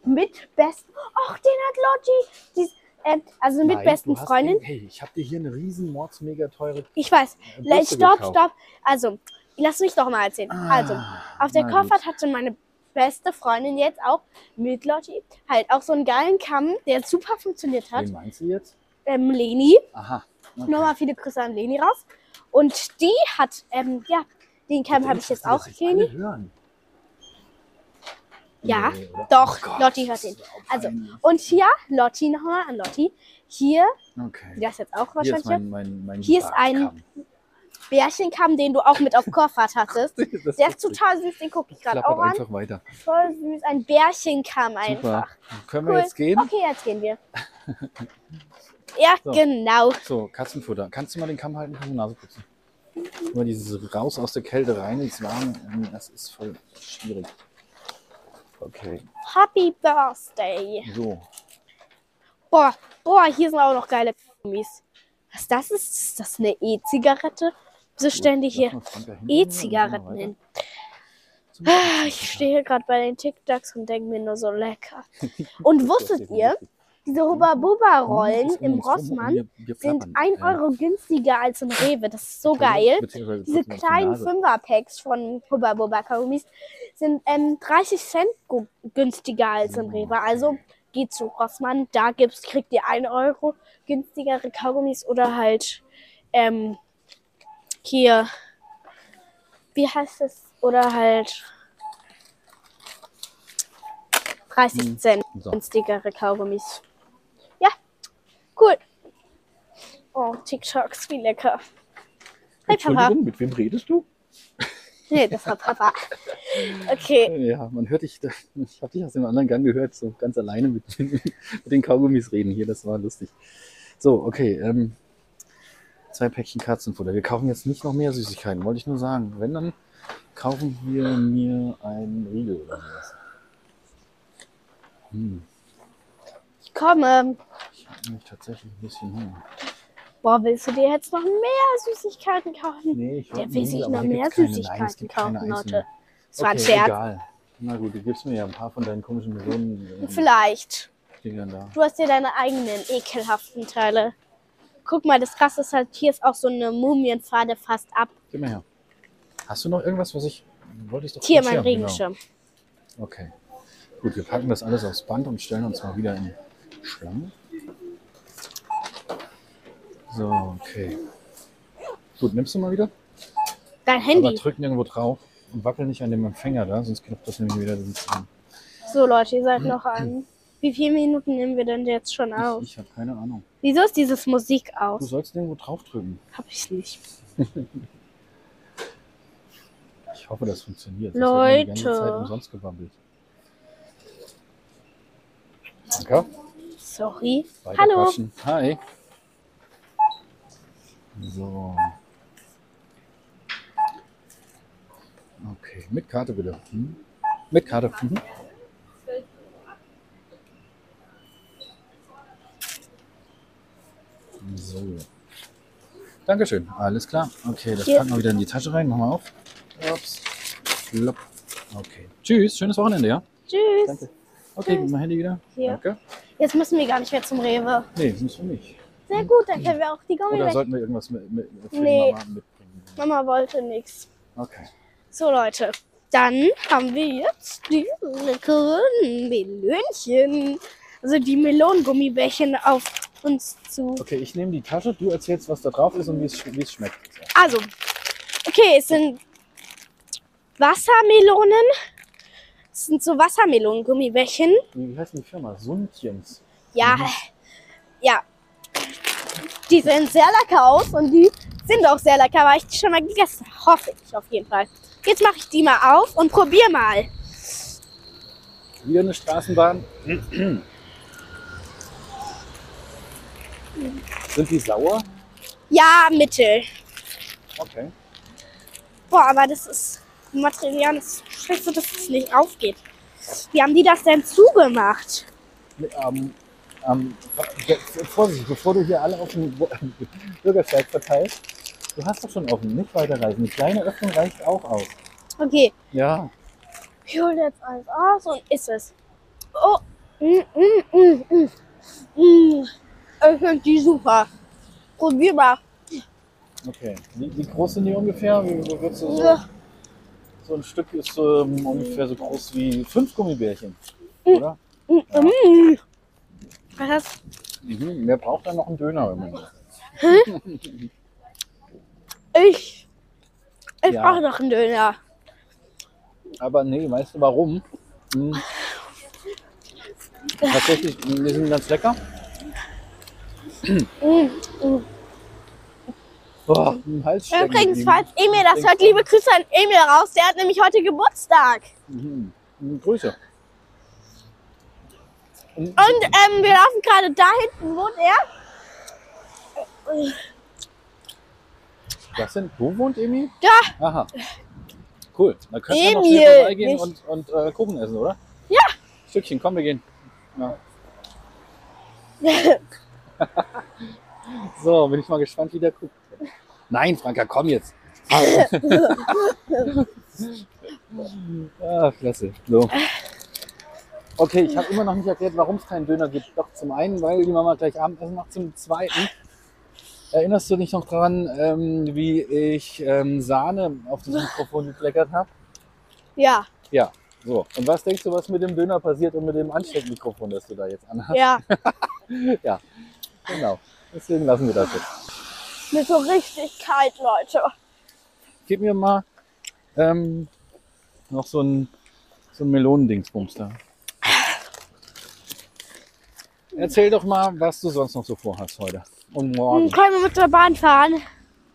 mitbesten. Och, den hat Lotti. Dies, ähm, also mitbesten Freundin. Den, hey, ich habe dir hier eine riesen mords mega teure Ich weiß. äh, Stopp, stopp. Also, lass mich doch mal erzählen. Also, Ah, auf der na Koffer gut. hatte meine beste Freundin jetzt auch mit Lotti halt auch so einen geilen Kamm, der super funktioniert hat. Wen meinst du jetzt? Ähm, Leni. Aha. Okay. Nochmal viele Grüße an Leni raus. Und die hat, ähm, ja, den Kamm habe ich jetzt auch, Leni. Leni. Hören. Ja, Nee, doch, Oh Gott, Lotti hört das ihn. so Also. Und hier, Lotti nochmal an Lotti. Hier, Okay. ist jetzt auch Hier wahrscheinlich ist mein, mein, mein Hier ist ein-. Bärchenkamm, den du auch mit auf Koffer hattest. Der ist lustig. total süß, den gucke ich gerade auch an. einfach weiter. Voll süß, ein Bärchenkamm einfach. Super. Können wir Cool. jetzt gehen? Okay, jetzt gehen wir. Ja, So. genau. So, Katzenfutter. Kannst du mal den Kamm halten? Kannst du die Nase putzen? Immer dieses raus aus der Kälte rein ins Warme, ähm, das ist voll schwierig. Okay, Happy Birthday. so. Boah, boah, hier sind auch noch geile Gummis. Was das ist? Ist das eine E-Zigarette? Wieso stellen die hier. E-Zigaretten hin? Ah. Ich stehe hier gerade bei den TikToks und denke mir nur so lecker. Und wusstet ihr, diese ist im Rossmann sind plappern. 1 Ja. Euro günstiger als im Rewe. Das ist so geil. Diese kleinen. Fünfer-Packs von Hubba Bubba Kaugummis sind ähm, 30 Cent günstiger als im Rewe. Also geht zu Rossmann, da gibt's, kriegt ihr 1 Euro günstigere Kaugummis oder halt ähm, hier, wie heißt es? Oder halt 30 Hm, Cent so. günstigere Kaugummis. Ja, cool. Oh, TikToks, wie lecker. Hey Papa. Mit wem redest du? Nee, das war Papa. Okay. Ja, man hört dich, ich habe dich aus dem anderen Gang gehört, so ganz alleine mit, mit den Kaugummis reden hier, das war lustig. So, okay, ähm, zwei Päckchen Katzenfutter. Wir kaufen jetzt nicht noch mehr Süßigkeiten, wollte ich nur sagen. Wenn, dann kaufen wir mir einen Riegel oder sowas. Hm, Ich komme. ich habe nämlich tatsächlich ein bisschen Hunger. Boah, willst du dir jetzt noch mehr Süßigkeiten kaufen? Nee, ich Der will sich noch mehr Süßigkeiten kaufen. Leute. Das war ein Okay, Scherz. egal. Na gut, du gibst mir ja ein paar von deinen komischen Millionen Vielleicht. Dingern da. Du hast dir deine eigenen ekelhaften Teile. Guck mal, das krasse ist halt, hier ist auch so eine Mumienpfade fast ab. Gib mir her. Hast du noch irgendwas, was ich. Wollte ich doch Hier mein genau. Regenschirm. Okay. Gut, wir packen das alles aufs Band und stellen uns mal wieder in Schlange. So, okay. Gut, nimmst du mal wieder? Dein Aber Handy. drück nirgendwo drauf und wackel nicht an dem Empfänger da, sonst klappt das nämlich wieder. So, Leute, ihr seid noch an. Wie viele Minuten nehmen wir denn jetzt schon auf? Ich, ich habe keine Ahnung. Wieso ist dieses Musik Du aus? sollst nirgendwo drauf drücken. Hab ich nicht. Ich hoffe, das funktioniert. wird mir Die ganze Leute. Zeit umsonst gebabbelt. Danke. Sorry. Weiter Hallo. quatschen. Hi. So. Okay, mit Karte bitte. Hm? Mit Karte. Mhm. So. Dankeschön. Alles klar. Okay, das Hier. packen wir wieder in die Tasche rein. Machen wir auf. Ups. Plopp. Okay. Tschüss. Schönes Wochenende, ja? Tschüss. Danke. Okay, gib mal Handy wieder. Hier. Danke. Jetzt müssen wir gar nicht mehr zum Rewe. Nee, musst du nicht. Sehr gut, dann können wir auch die Gummi Oder sollten wir irgendwas mit, mit, für Nee. die Mama mitbringen? Mama wollte nichts. Okay. So Leute, dann haben wir jetzt die leckeren Melönchen. Also die Melonengummibärchen auf uns zu. Okay, ich nehme die Tasche, du erzählst, was da drauf ist und wie es, schmeckt. Also, okay, es sind Wassermelonen. Es sind so Wassermelonengummibärchen. Wie heißt die Firma? Sundjens. Ja, ja. Die sehen sehr lecker aus und die sind auch sehr lecker, weil ich die schon mal gegessen habe. Hoffe ich auf jeden Fall. Jetzt mache ich die mal auf und probier mal. Wieder eine Straßenbahn. Sind die sauer? Ja, Mittel. Okay. Boah, aber das ist Material, das ist schlecht, so dass es nicht aufgeht. Wie haben die das denn zugemacht? Ähm, ähm, Vorsicht, bevor du hier alle auf dem Bo- Bürgersteig verteilst. Du hast doch schon offen, nicht weiterreißen. Eine kleine Öffnung reicht auch aus. Okay, Ja. ich hole jetzt alles aus und ist es. Oh, mm, mm. Mm. Finde die super. Probier mal. Okay. Wie, wie groß sind die ungefähr? Wie, wie würdest du so, Ja. so ein Stück ist ähm, ungefähr so groß wie fünf Gummibärchen. Oder? Mm, mm. Was das? Mhm. Wer braucht dann noch einen Döner? Wenn man Ich. Ich Ja. brauche noch einen Döner. Aber nee, weißt du warum? Hm. Tatsächlich, die sind ganz lecker. Boah, Hals Übrigens, falls Emil das hört, liebe Grüße an Emil raus. Der hat nämlich heute Geburtstag. Mhm. Mhm, Grüße. Und, ähm, wir laufen gerade da hinten, wohnt er. was denn? Wo wohnt Emi? Da. Aha. Cool. Dann können wir noch Emil, schnell vorbeigehen und, und äh, Kuchen essen, oder? Ja. Stückchen, komm, wir gehen. Ja. So, bin ich mal gespannt, wie der guckt. Nein, Franka, komm jetzt. ah, klasse. So. Okay, ich habe immer noch nicht erklärt, warum es keinen Döner gibt. Doch zum einen, weil die Mama gleich Abendessen macht. Zum zweiten, erinnerst du dich noch daran, ähm, wie ich ähm, Sahne auf das Mikrofon gekleckert habe? Ja, Ja. So, und was denkst du, was mit dem Döner passiert und mit dem Ansteckmikrofon, das du da jetzt anhast? ja. Genau. Deswegen lassen wir das jetzt. Mit so richtig kalt, Leute. Gib mir mal ähm, noch so ein, so ein Melonendingsbums da. Erzähl doch mal, was du sonst noch so vorhast heute und Hm, morgen. können wir mit der Bahn fahren?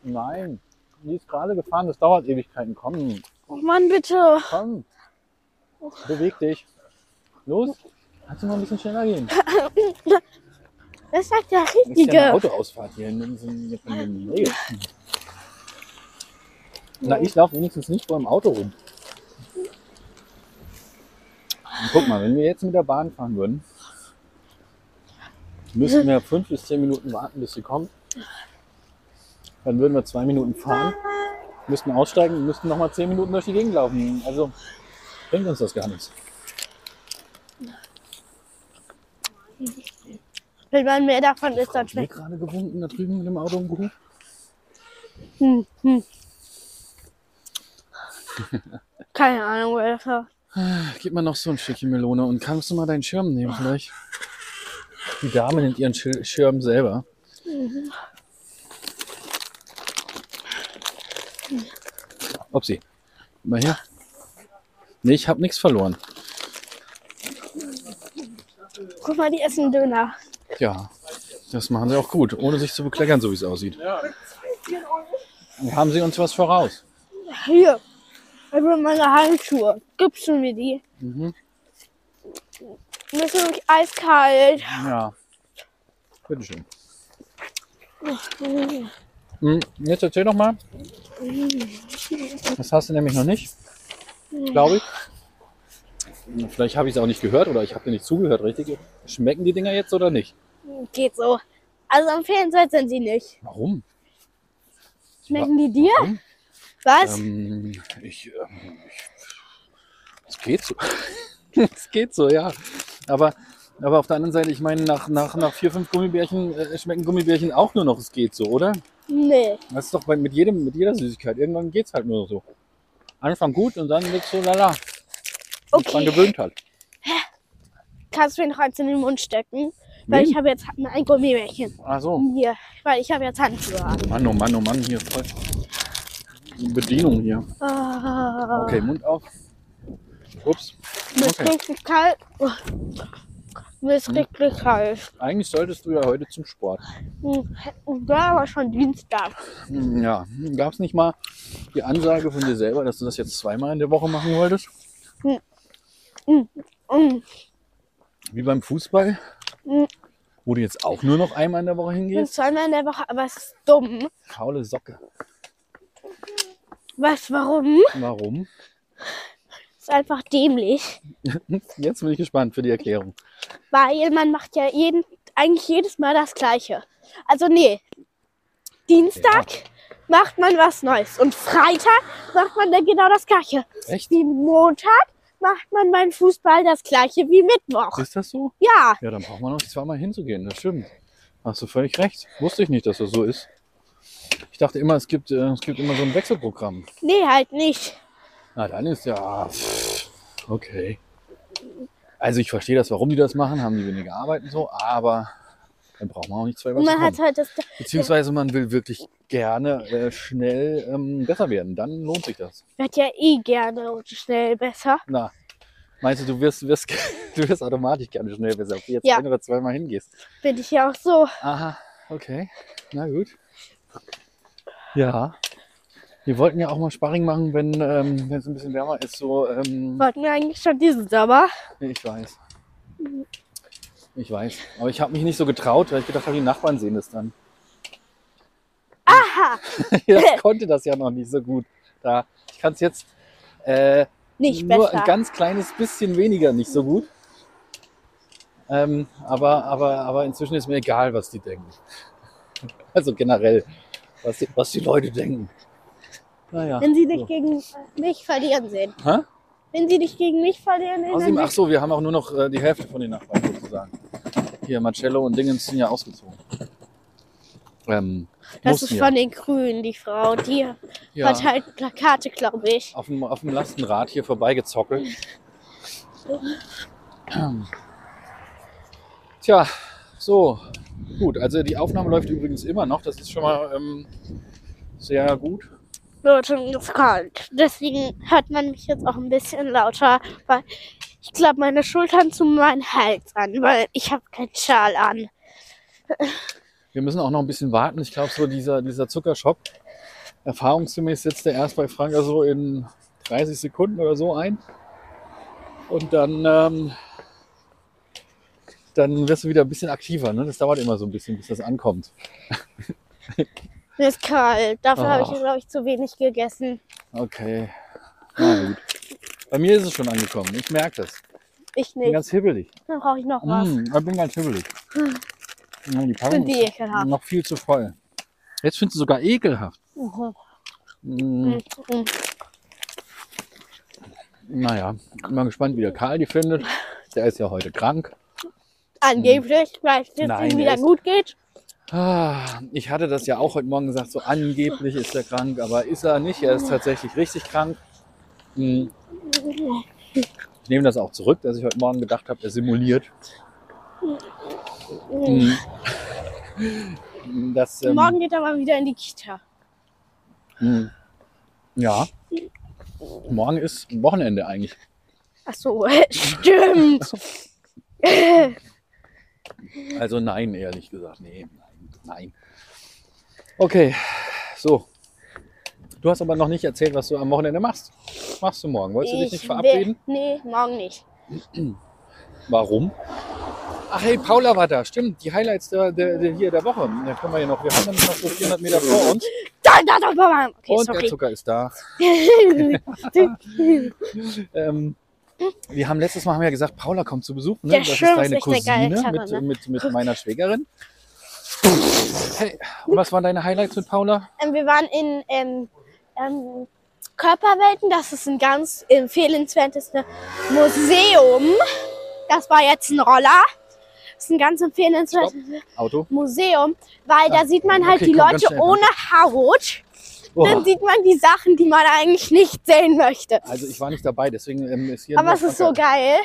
Nein, die ist gerade gefahren, das dauert Ewigkeiten. Komm, Oh Mann, bitte. komm. Beweg dich. Los, kannst du mal ein bisschen schneller gehen? Das sagt der Das ist ja eine Richtige. Autoausfahrt hier hier Nähe. Na, ich laufe wenigstens nicht vor dem Auto rum. Und guck mal, wenn wir jetzt mit der Bahn fahren würden, müssten wir fünf bis zehn Minuten warten, bis sie kommt. Dann würden wir zwei Minuten fahren, müssten aussteigen und müssten nochmal zehn Minuten durch die Gegend laufen. Also bringt uns das gar nichts. Wenn man mehr davon ist, dann schmeckt gerade gewunken da drüben mit dem Auto im Beruf? hm, hm. Keine Ahnung, wo das war. Gib mal noch so ein Stückchen Melone und kannst du mal deinen Schirm nehmen vielleicht? Die Dame nimmt ihren Schir- Schirm selber. Upsi. Mal her. Nee, ich habe nichts verloren. Guck mal, die essen Döner. Ja, das machen sie auch gut, ohne sich zu bekleckern, so wie es aussieht. Haben sie uns was voraus. Hier. Also meine Handschuhe. Gibst du mir die? Mhm. Mir ist nämlich eiskalt. Ja. Bitteschön. Hm, Jetzt erzähl doch mal. Das hast du nämlich noch nicht, glaube ich. Vielleicht habe ich es auch nicht gehört oder ich habe dir nicht zugehört, richtig? Schmecken die Dinger jetzt oder nicht? Geht so. Also empfehlenswert sind sie nicht. Warum? Schmecken die dir? Warum? Was? Ähm, ich, ähm, ich, es geht so. es geht so, ja. Aber, aber auf der anderen Seite, ich meine, nach, nach, nach vier, fünf Gummibärchen äh, schmecken Gummibärchen auch nur noch, es geht so, oder? nee. Das ist doch bei, mit, jedem, mit jeder Süßigkeit. Irgendwann geht es halt nur so. Anfang gut und dann wird so lala. Bis man Okay. gewöhnt hat. Kannst du mir noch eins in den Mund stecken? Weil Wen? ich habe jetzt ein Gummibärchen. Ach so. Hier. Weil ich habe jetzt Handschuhe an. Mann, oh Mann, oh Mann, hier voll. Die Bedienung hier. Ah. Okay, Mund auf. Ups. Mir ist Okay. richtig kalt. Oh. Mir ist richtig kalt. Eigentlich solltest du ja heute zum Sport. Hm, Und da war schon Dienstag. Hm, Ja, gab es nicht mal die Ansage von dir selber, dass du das jetzt zweimal in der Woche machen wolltest? Mm. Wie beim Fußball? Mhm. Wo du jetzt auch nur noch einmal in der Woche hingehst? zweimal in der Woche, aber es ist dumm. Faule Socke. Was, warum? Warum? Es ist einfach dämlich. Jetzt bin ich gespannt für die Erklärung. Weil man macht ja jeden, eigentlich jedes Mal das Gleiche. Also nee. Dienstag macht man was Neues. Und Freitag macht man dann genau das Gleiche. Echt? Wie Montag macht man beim Fußball das Gleiche wie Mittwoch. Ist das so? Ja, Ja, dann braucht man noch zweimal hinzugehen. Das stimmt. Hast du völlig recht. Wusste ich nicht, dass das so ist. Ich dachte immer, es gibt, äh, es gibt immer so ein Wechselprogramm. nee, halt nicht. Na, dann ist ja. pff, Okay. Also ich verstehe das, warum die das machen, haben die weniger Arbeit und so, aber dann braucht man auch nicht zweimal Und man hat halt das. Beziehungsweise man will wirklich gerne äh, schnell ähm, besser werden. Dann lohnt sich das. Wird ja eh gerne und schnell besser. Na, meinst du, du wirst, wirst, du wirst automatisch gerne schnell besser, ob du jetzt Ja. ein oder zweimal hingehst? Bin ich ja auch so. Aha, okay. Na gut. Ja. Wir wollten ja auch mal Sparring machen, wenn ähm, wenn es ein bisschen wärmer ist. So, ähm, Wollten wir eigentlich schon diesen Sommer. ich weiß. Ich weiß. Aber ich habe mich nicht so getraut, weil ich gedacht habe, die Nachbarn sehen das dann. Aha! Ich konnte das ja noch nicht so gut. Da, ich kann es jetzt äh, Nicht nur besser. ein ganz kleines bisschen weniger nicht so gut. Ähm, aber, aber, aber inzwischen ist mir egal, was die denken. Also generell, was die, was die Leute denken. Naja. Wenn sie dich so. gegen mich verlieren sehen. Hä? Wenn sie dich gegen mich verlieren Außerdem, ach so, wir haben auch nur noch äh, die Hälfte von den Nachbarn sozusagen. Hier, Marcello und Dingens sind ja ausgezogen. Ähm, das ist ja. von den Grünen, die Frau. Die ja, hat halt Plakate, glaube ich. auf, dem, auf dem Lastenrad hier vorbeigezockelt. Tja, so. Gut, also die Aufnahme läuft übrigens immer noch. Das ist schon mal ähm, sehr gut. Wird und ist kalt. Deswegen hört man mich jetzt auch ein bisschen lauter, weil ich glaube meine Schultern zu meinem Hals an, weil ich habe keinen Schal an. Wir müssen auch noch ein bisschen warten. Ich glaube, so dieser, dieser Zuckershop, erfahrungsgemäß setzt der erst bei Franka so in 30 Sekunden oder so ein. Und dann, ähm, dann wirst du wieder ein bisschen aktiver. Ne? Das dauert immer so ein bisschen, bis das ankommt. Mir ist kalt. Dafür habe Oh. ich, glaube ich, zu wenig gegessen. Okay. Na gut. Bei mir ist es schon angekommen. Ich merke das. Ich Ich bin nicht. ganz hibbelig. Dann brauche ich noch was. Mm, ich bin ganz hibbelig. Ja, die Packung Sind die ist ekelhaft. noch viel zu voll. Jetzt findest du sogar ekelhaft. Mhm. Mm. Mhm. Naja, bin mal gespannt, wie der Karl die findet. Der ist ja heute krank. Angeblich, weil es ihm er wieder ist- gut geht. Ah, Ich hatte das ja auch heute Morgen gesagt, so angeblich ist er krank, aber ist er nicht. Er ist tatsächlich richtig krank. Hm, Ich nehme das auch zurück, dass ich heute Morgen gedacht habe, er simuliert. Hm. Das, ähm, Morgen geht er mal wieder in die Kita. hm, Ja. Morgen ist Wochenende eigentlich. Ach so, stimmt. Also nein, ehrlich gesagt. Nee, nein. Okay, so. Du hast aber noch nicht erzählt, was du am Wochenende machst. Machst du morgen? Wolltest du dich nicht Ich verabreden? Will, nee, morgen nicht. Warum? Ach hey, Paula war da, stimmt. Die Highlights der, der, der hier der Woche. Da können wir ja noch. Wir haben nämlich noch so 400 Meter vor uns. Da, da, da, da. Okay, Und der sorry. Zucker ist da. Ähm, wir haben letztes Mal haben wir ja gesagt, Paula kommt zu Besuch. Ne? Der das ist deine Cousine mit, ne? mit, mit meiner Schwägerin. Hey, und was waren deine Highlights mit Paula? Ähm, wir waren in ähm, ähm, Körperwelten. Das ist ein ganz empfehlenswertes Museum. Das war jetzt ein Roller. Das ist ein ganz empfehlenswertes Auto. Museum, weil Ah, da sieht man halt okay, die komm, Leute schnell, ne? Haut. Dann Oh, sieht man die Sachen, die man eigentlich nicht sehen möchte. also ich war nicht dabei, deswegen ähm, ist hier. Aber es ist so geil.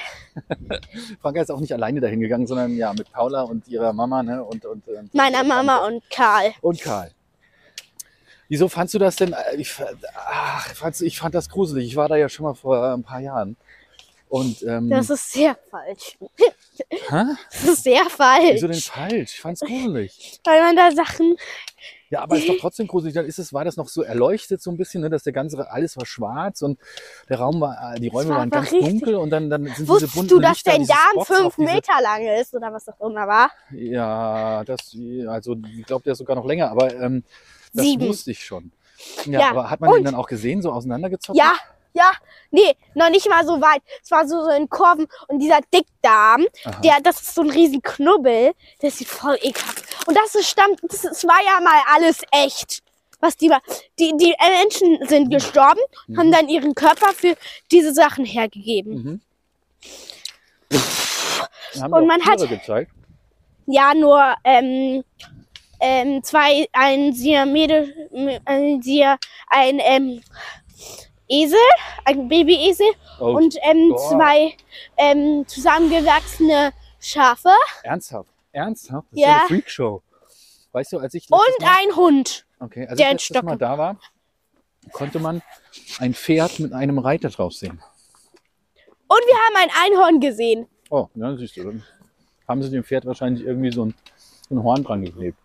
Franka ist auch nicht alleine dahin gegangen, sondern ja mit Paula und ihrer Mama ne? und, und, ähm, Meiner Mama und Karl. und Karl. Wieso fandst du das denn? äh, Ich, ach, fandst, ich fand das gruselig. Ich war da ja schon mal vor ein paar Jahren. Und ähm, Das ist sehr falsch. hä? Das ist sehr falsch. wieso denn falsch? Ich fand's gruselig. Weil man da Sachen. Ja, aber ist doch trotzdem gruselig. Dann ist es, war das noch so erleuchtet so ein bisschen, ne, dass der ganze alles war schwarz und der Raum war, äh, die Räume war waren ganz richtig- dunkel und dann, dann sind diese Wusstest bunten du, dass Lichter, dein diese Darm fünf diese, Meter lang ist oder was auch immer war? Ja, das, also ich glaube, der ist sogar noch länger, aber ähm, das Sieben. wusste ich schon. Ja, Ja, aber hat man den und- dann auch gesehen, so auseinandergezogen? Ja, ja. Nee, noch nicht mal so weit. Es war so, so in Kurven und dieser Dickdarm, Aha. der, das ist so ein riesen Knubbel, der sieht voll ekelhaft. Und das ist stammt, das, ist- war ja mal alles echt. Was die war. Die, die Menschen sind gestorben, Mhm. haben dann ihren Körper für diese Sachen hergegeben. Mhm. Und man hat- gezeigt. Ja, nur ähm, ähm, zwei, ein Siamede, ein, Sia, ein ähm, Esel, ein Babyesel Oh, und ähm, zwei ähm, zusammengewachsene Schafe ernsthaft? Ernsthaft? Das ist Ja. ja eine Freakshow. Weißt du, als ich und Mal, ein Hund. okay, als der ich Mal da war, konnte man ein Pferd mit einem Reiter drauf sehen. Und wir haben ein Einhorn gesehen. Oh, ja, siehst du. Dann haben sie dem Pferd wahrscheinlich irgendwie so ein, so ein Horn dran geklebt.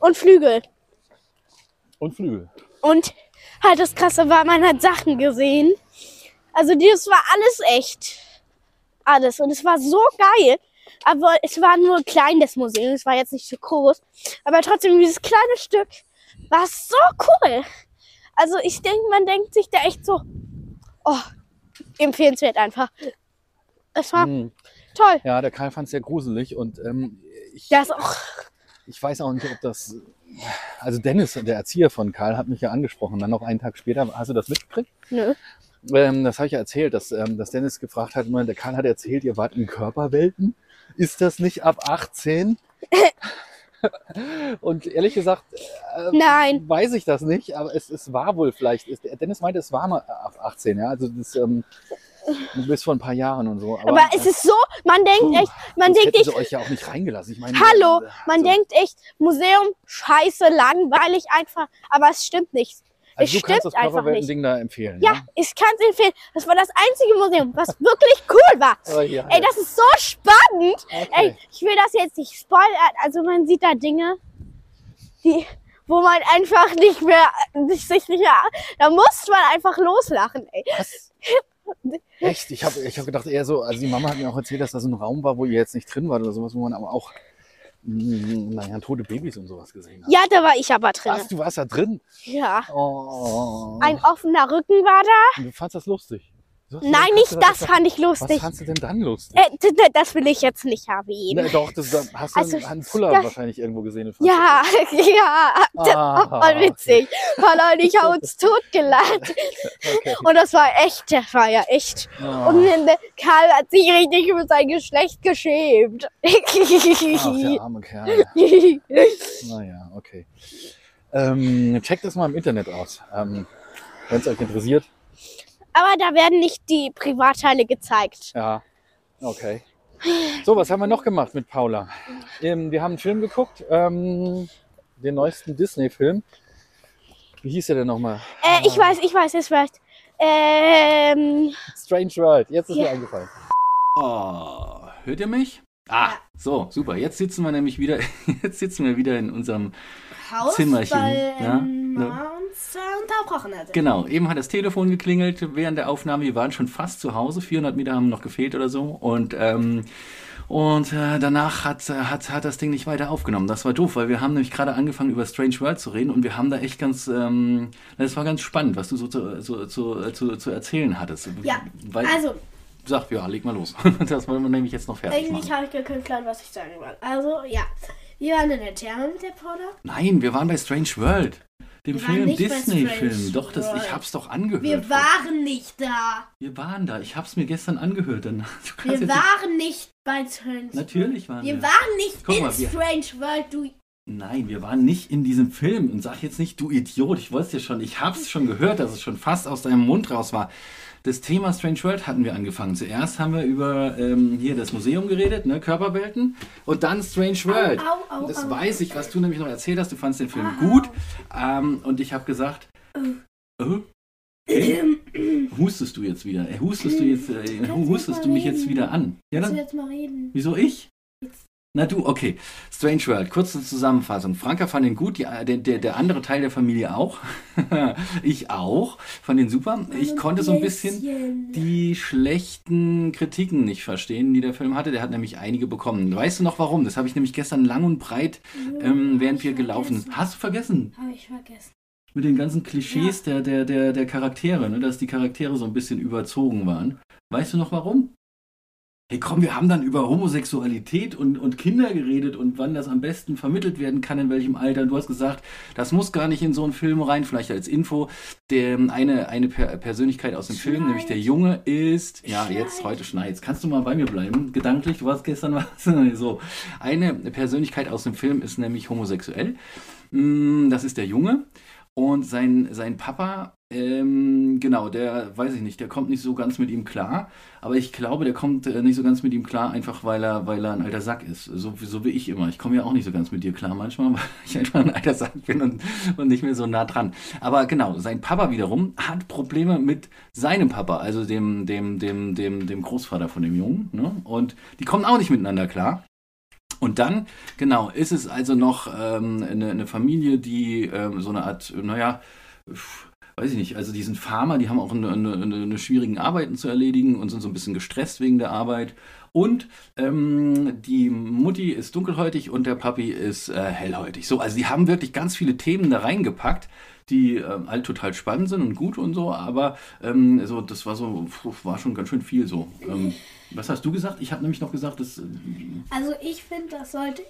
Und Flügel. Und Flügel. Und halt das Krasse war, man hat Sachen gesehen. Also das war alles echt. Alles. Und es war so geil. Aber es war nur klein, das Museum. Es war jetzt nicht so groß. Aber trotzdem, dieses kleine Stück war so cool. Also ich denke, man denkt sich da echt so, oh, empfehlenswert einfach. Es war Hm. toll. Ja, der Karl fand es sehr gruselig und ähm, ich, Das auch, ich weiß auch nicht, ob das. Also Dennis, der Erzieher von Karl, hat mich ja angesprochen. Dann noch einen Tag später, hast du das mitgekriegt? nö. Ähm, das habe ich ja erzählt, dass, ähm, dass Dennis gefragt hat, der Karl hat erzählt, ihr wart in Körperwelten. Ist das nicht ab 18? Und ehrlich gesagt, äh, Nein. weiß ich das nicht, aber es, es war wohl vielleicht. Es, Dennis meinte, es war mal ab 18, ja. Also das ähm, bis vor ein paar Jahren und so. Aber es ist so, man denkt Puh, echt, man denkt echt, euch ja auch nicht reingelassen. Ich meine, Hallo, man also, denkt echt, Museum, scheiße, langweilig einfach, aber es stimmt nicht. also es du stimmt das einfach Körperwelten-Ding da empfehlen. Ja, ich kann es empfehlen. Das war das einzige Museum, was wirklich cool war. Aber hier, Ey, das ist so spannend. okay. Ey, ich will das jetzt nicht spoilern. Also man sieht da Dinge, die, wo man einfach nicht mehr, nicht, sich nicht mehr, da muss man einfach loslachen, ey. Was? Echt? Ich habe ich hab gedacht eher so, also die Mama hat mir auch erzählt, dass da so ein Raum war, wo ihr jetzt nicht drin wart oder sowas, wo man aber auch, mh, naja, tote Babys und sowas gesehen hat. Ja, da war ich aber drin. Was, du warst da drin? Ja. Oh. Ein offener Rücken war da. Und du fandst das lustig? Nein, nicht du das fand ich Was lustig. fandst du denn dann lustig? Äh, das will ich jetzt nicht erwähnen. Na, doch, das, da hast du Also, einen, Puller das- wahrscheinlich irgendwo gesehen. Ja, ja, das das war Ah, voll witzig. Paula und ich haben uns totgelacht. Okay. Und das war echt, das war ja echt. Ah. Und äh, Karl hat sich richtig über sein Geschlecht geschämt. Ach, der arme Kerl. Naja, okay. Ähm, checkt das mal im Internet aus, ähm, wenn es euch interessiert. Aber da werden nicht die Privatteile gezeigt. Ja, okay. So, was haben wir noch gemacht mit Paula? Ähm, wir haben einen Film geguckt, ähm, den neuesten Disney-Film. Wie hieß der denn nochmal? Äh, ich weiß, ich weiß, ich weiß. Ähm, Strange World. Jetzt ist Ja. mir eingefallen. Oh, hört ihr mich? Ah, so, super. Jetzt sitzen wir nämlich wieder, jetzt sitzen wir wieder in unserem Haus Zimmerchen, bei, ja, ähm, ne? Uns äh, unterbrochen hat. Genau, eben hat das Telefon geklingelt während der Aufnahme. Wir waren schon fast zu Hause, 400 Meter haben noch gefehlt oder so. Und, ähm, und äh, danach hat, äh, hat, hat das Ding nicht weiter aufgenommen. Das war doof, weil wir haben nämlich gerade angefangen über Strange World zu reden und wir haben da echt ganz, ähm, das war ganz spannend, was du so zu, zu, zu, zu, zu erzählen hattest. Ja, weil, Also, Sag, ja, leg mal los. Das wollen wir nämlich jetzt noch fertig eigentlich machen. habe ich gar keinen Plan, was ich sagen will. Also, ja. Wir waren in der Therme mit der Paula. Nein, wir waren bei Strange World. Dem Wir Film, Disney-Film. Doch, das, ich hab's doch angehört. Wir waren nicht da. wir waren da. Ich hab's mir gestern angehört. Dann, Wir waren nicht bei Strange World. Natürlich waren wir. Wir waren nicht Guck in mal, Strange World, du. Nein, wir waren nicht in diesem Film. Und sag jetzt nicht, du Idiot. Ich wollte dir schon. Ich hab's schon gehört, dass es schon fast aus deinem Mund raus war. Das Thema Strange World hatten wir angefangen. Zuerst haben wir über ähm, hier das Museum geredet, ne, Körperwelten. Und dann Strange World. au, au, das au. weiß ich, was du nämlich noch erzählt hast. Du fandst den Film Au. gut. Ähm, und ich habe gesagt, äh, Hey, hustest du jetzt wieder? Hustest du jetzt, äh, hustest du mal mich jetzt wieder an? Ja, dann, jetzt mal reden? wieso ich? Na du, okay. Strange World, kurze Zusammenfassung. Franka fand ihn gut, die, der, der, der andere Teil der Familie auch. ich auch. Fand ihn super. Ich konnte so ein bisschen die schlechten Kritiken nicht verstehen, die der Film hatte. Der hat nämlich einige bekommen. Weißt du noch warum? Das habe ich nämlich gestern lang und breit, ähm, während wir gelaufen sind. Hast du vergessen? Habe ich vergessen. Mit den ganzen Klischees der, der, der, der Charaktere, ne? dass die Charaktere so ein bisschen überzogen waren. Weißt du noch warum? Hey komm, wir haben dann über Homosexualität und, und Kinder geredet und wann das am besten vermittelt werden kann, in welchem Alter. Du hast gesagt, das muss gar nicht in so einen Film rein, vielleicht als Info. Der, eine eine per Persönlichkeit aus dem Film, Schneit. nämlich der Junge, ist, ja, Schneit. jetzt heute schneit. Kannst du mal bei mir bleiben? Gedanklich, du warst gestern was. so. Eine Persönlichkeit aus dem Film ist nämlich homosexuell. Mm, Das ist der Junge. Und sein, sein Papa, ähm, genau, der, weiß ich nicht, der kommt nicht so ganz mit ihm klar. Aber ich glaube, der kommt äh, nicht so ganz mit ihm klar, einfach weil er, weil er ein alter Sack ist. So, wie- so wie ich immer. Ich komme ja auch nicht so ganz mit dir klar manchmal, weil ich einfach ein alter Sack bin und, und nicht mehr so nah dran. Aber genau, sein Papa wiederum hat Probleme mit seinem Papa, also dem, dem, dem, dem, dem Großvater von dem Jungen. Ne? Und die kommen auch nicht miteinander klar. Und dann, genau, ist es also noch ähm, eine, eine Familie, die ähm, so eine Art, naja, pf, weiß ich nicht, also die sind Farmer, die haben auch eine, eine, eine, schwierigen Arbeiten zu erledigen und sind so ein bisschen gestresst wegen der Arbeit. Und ähm, die Mutti ist dunkelhäutig und der Papi ist äh, hellhäutig. So, also die haben wirklich ganz viele Themen da reingepackt, die ähm, halt total spannend sind und gut und so, aber ähm, so, das war so, puh, war schon ganz schön viel so. Ähm, was hast du gesagt? Ich habe nämlich noch gesagt, dass. äh, Also ich finde, das sollte,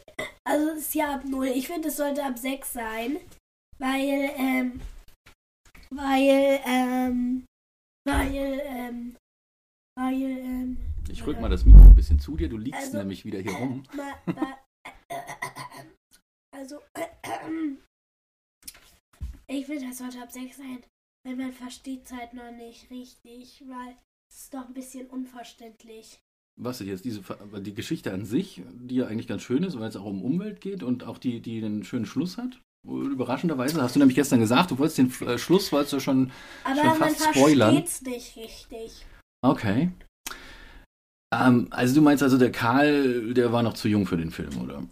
also es ist ja ab 0. Ich finde, es sollte ab 6 sein, weil, ähm, weil, ähm, weil, ähm, weil, ähm, Ich rück mal das Mikro ein bisschen zu dir, du liegst Also- nämlich wieder hier rum. also, ich finde, das sollte ab 6 sein, weil man versteht es halt noch nicht richtig, weil es ist doch ein bisschen unverständlich. Was ist jetzt diese die Geschichte an sich, die ja eigentlich ganz schön ist, weil es auch um Umwelt geht und auch die, die einen schönen Schluss hat? Überraschenderweise hast du nämlich gestern gesagt, du wolltest den äh, Schluss, wolltest du schon. Aber Schon man fast spoilern. versteht es nicht richtig. Okay. Ähm, also du meinst also, der Karl, der war noch zu jung für den Film, oder?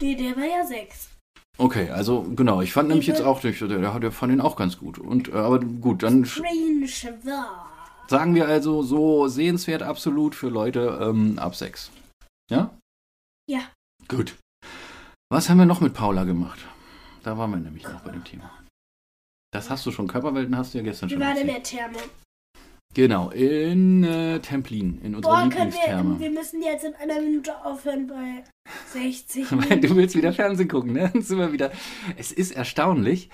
Nee, der war ja 6. Okay, also genau, ich fand nämlich Ich jetzt auch, der, der, der fand ihn auch ganz gut. Und äh, aber gut, dann Strange war. Sagen wir also so sehenswert absolut für Leute ähm, ab 6. Ja? Ja. Gut. Was haben wir noch mit Paula gemacht? Da waren wir nämlich noch bei dem Thema. Das hast du schon, Körperwelten hast du ja gestern Wir schon waren in der Therme. Genau, in äh, Templin, in unserer Boah, können wir, Lieblingstherme. wir müssen jetzt in einer Minute aufhören bei 60 Weil Minuten. du willst wieder Fernsehen gucken, ne? Dann sind wir wieder. Es ist erstaunlich.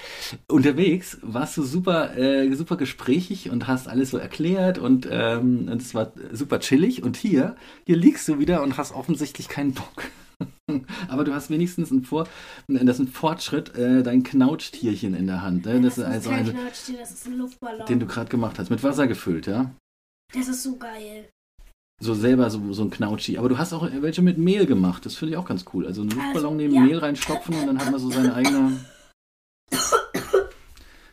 Unterwegs warst du super, äh, super gesprächig und hast alles so erklärt und ähm, und es war super chillig. Und hier, hier liegst du wieder und hast offensichtlich keinen Bock. Aber du hast wenigstens einen Vor, das ist ein Fortschritt, äh, dein Knautschtierchen in der Hand. Ne? Das, ist also, kein also Knautschtier, das ist ein Luftballon. den du gerade gemacht hast, mit Wasser gefüllt, ja? das ist so geil. So selber so, so ein Knautschi. Aber du hast auch welche mit Mehl gemacht. Das finde ich auch ganz cool. Also einen Luftballon neben ja. Mehl reinstopfen und dann hat man so seine eigene.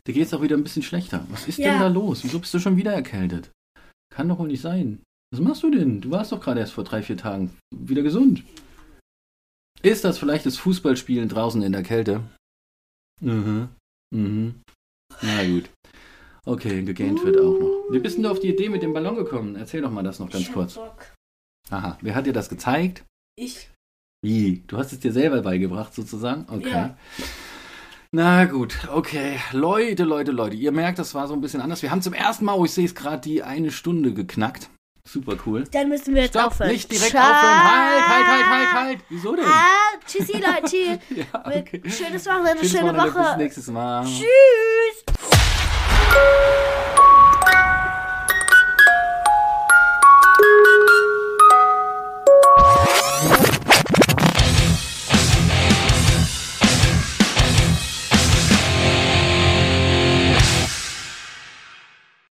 Dir geht es auch wieder ein bisschen schlechter. Was ist denn Ja. da los? Wieso bist du schon wieder erkältet? Kann doch wohl nicht sein. Was machst du denn? Du warst doch gerade erst vor drei, vier Tagen wieder gesund. Ist das vielleicht das Fußballspielen draußen in der Kälte? Mhm. Mhm. Na gut. Okay, gegähnt wird auch noch. Wie bist denn du auf die Idee mit dem Ballon gekommen? Erzähl doch mal das noch ganz Ich kurz. Bock. Aha, wer hat dir das gezeigt? Ich. Wie? Du hast es dir selber beigebracht sozusagen? Okay. Ja. Na gut, okay. Leute, Leute, Leute, ihr merkt, das war so ein bisschen anders. Wir haben zum ersten Mal, oh, ich sehe es gerade, die eine Stunde geknackt. Super cool. Dann müssen wir jetzt Stopp, aufhören. Nicht direkt Ciao. aufhören. Halt, halt, halt, halt, halt. Wieso denn? Ah, tschüssi, Leute. ja, okay. Schönes Wochenende, schöne Woche. Bis nächstes Mal. Tschüss.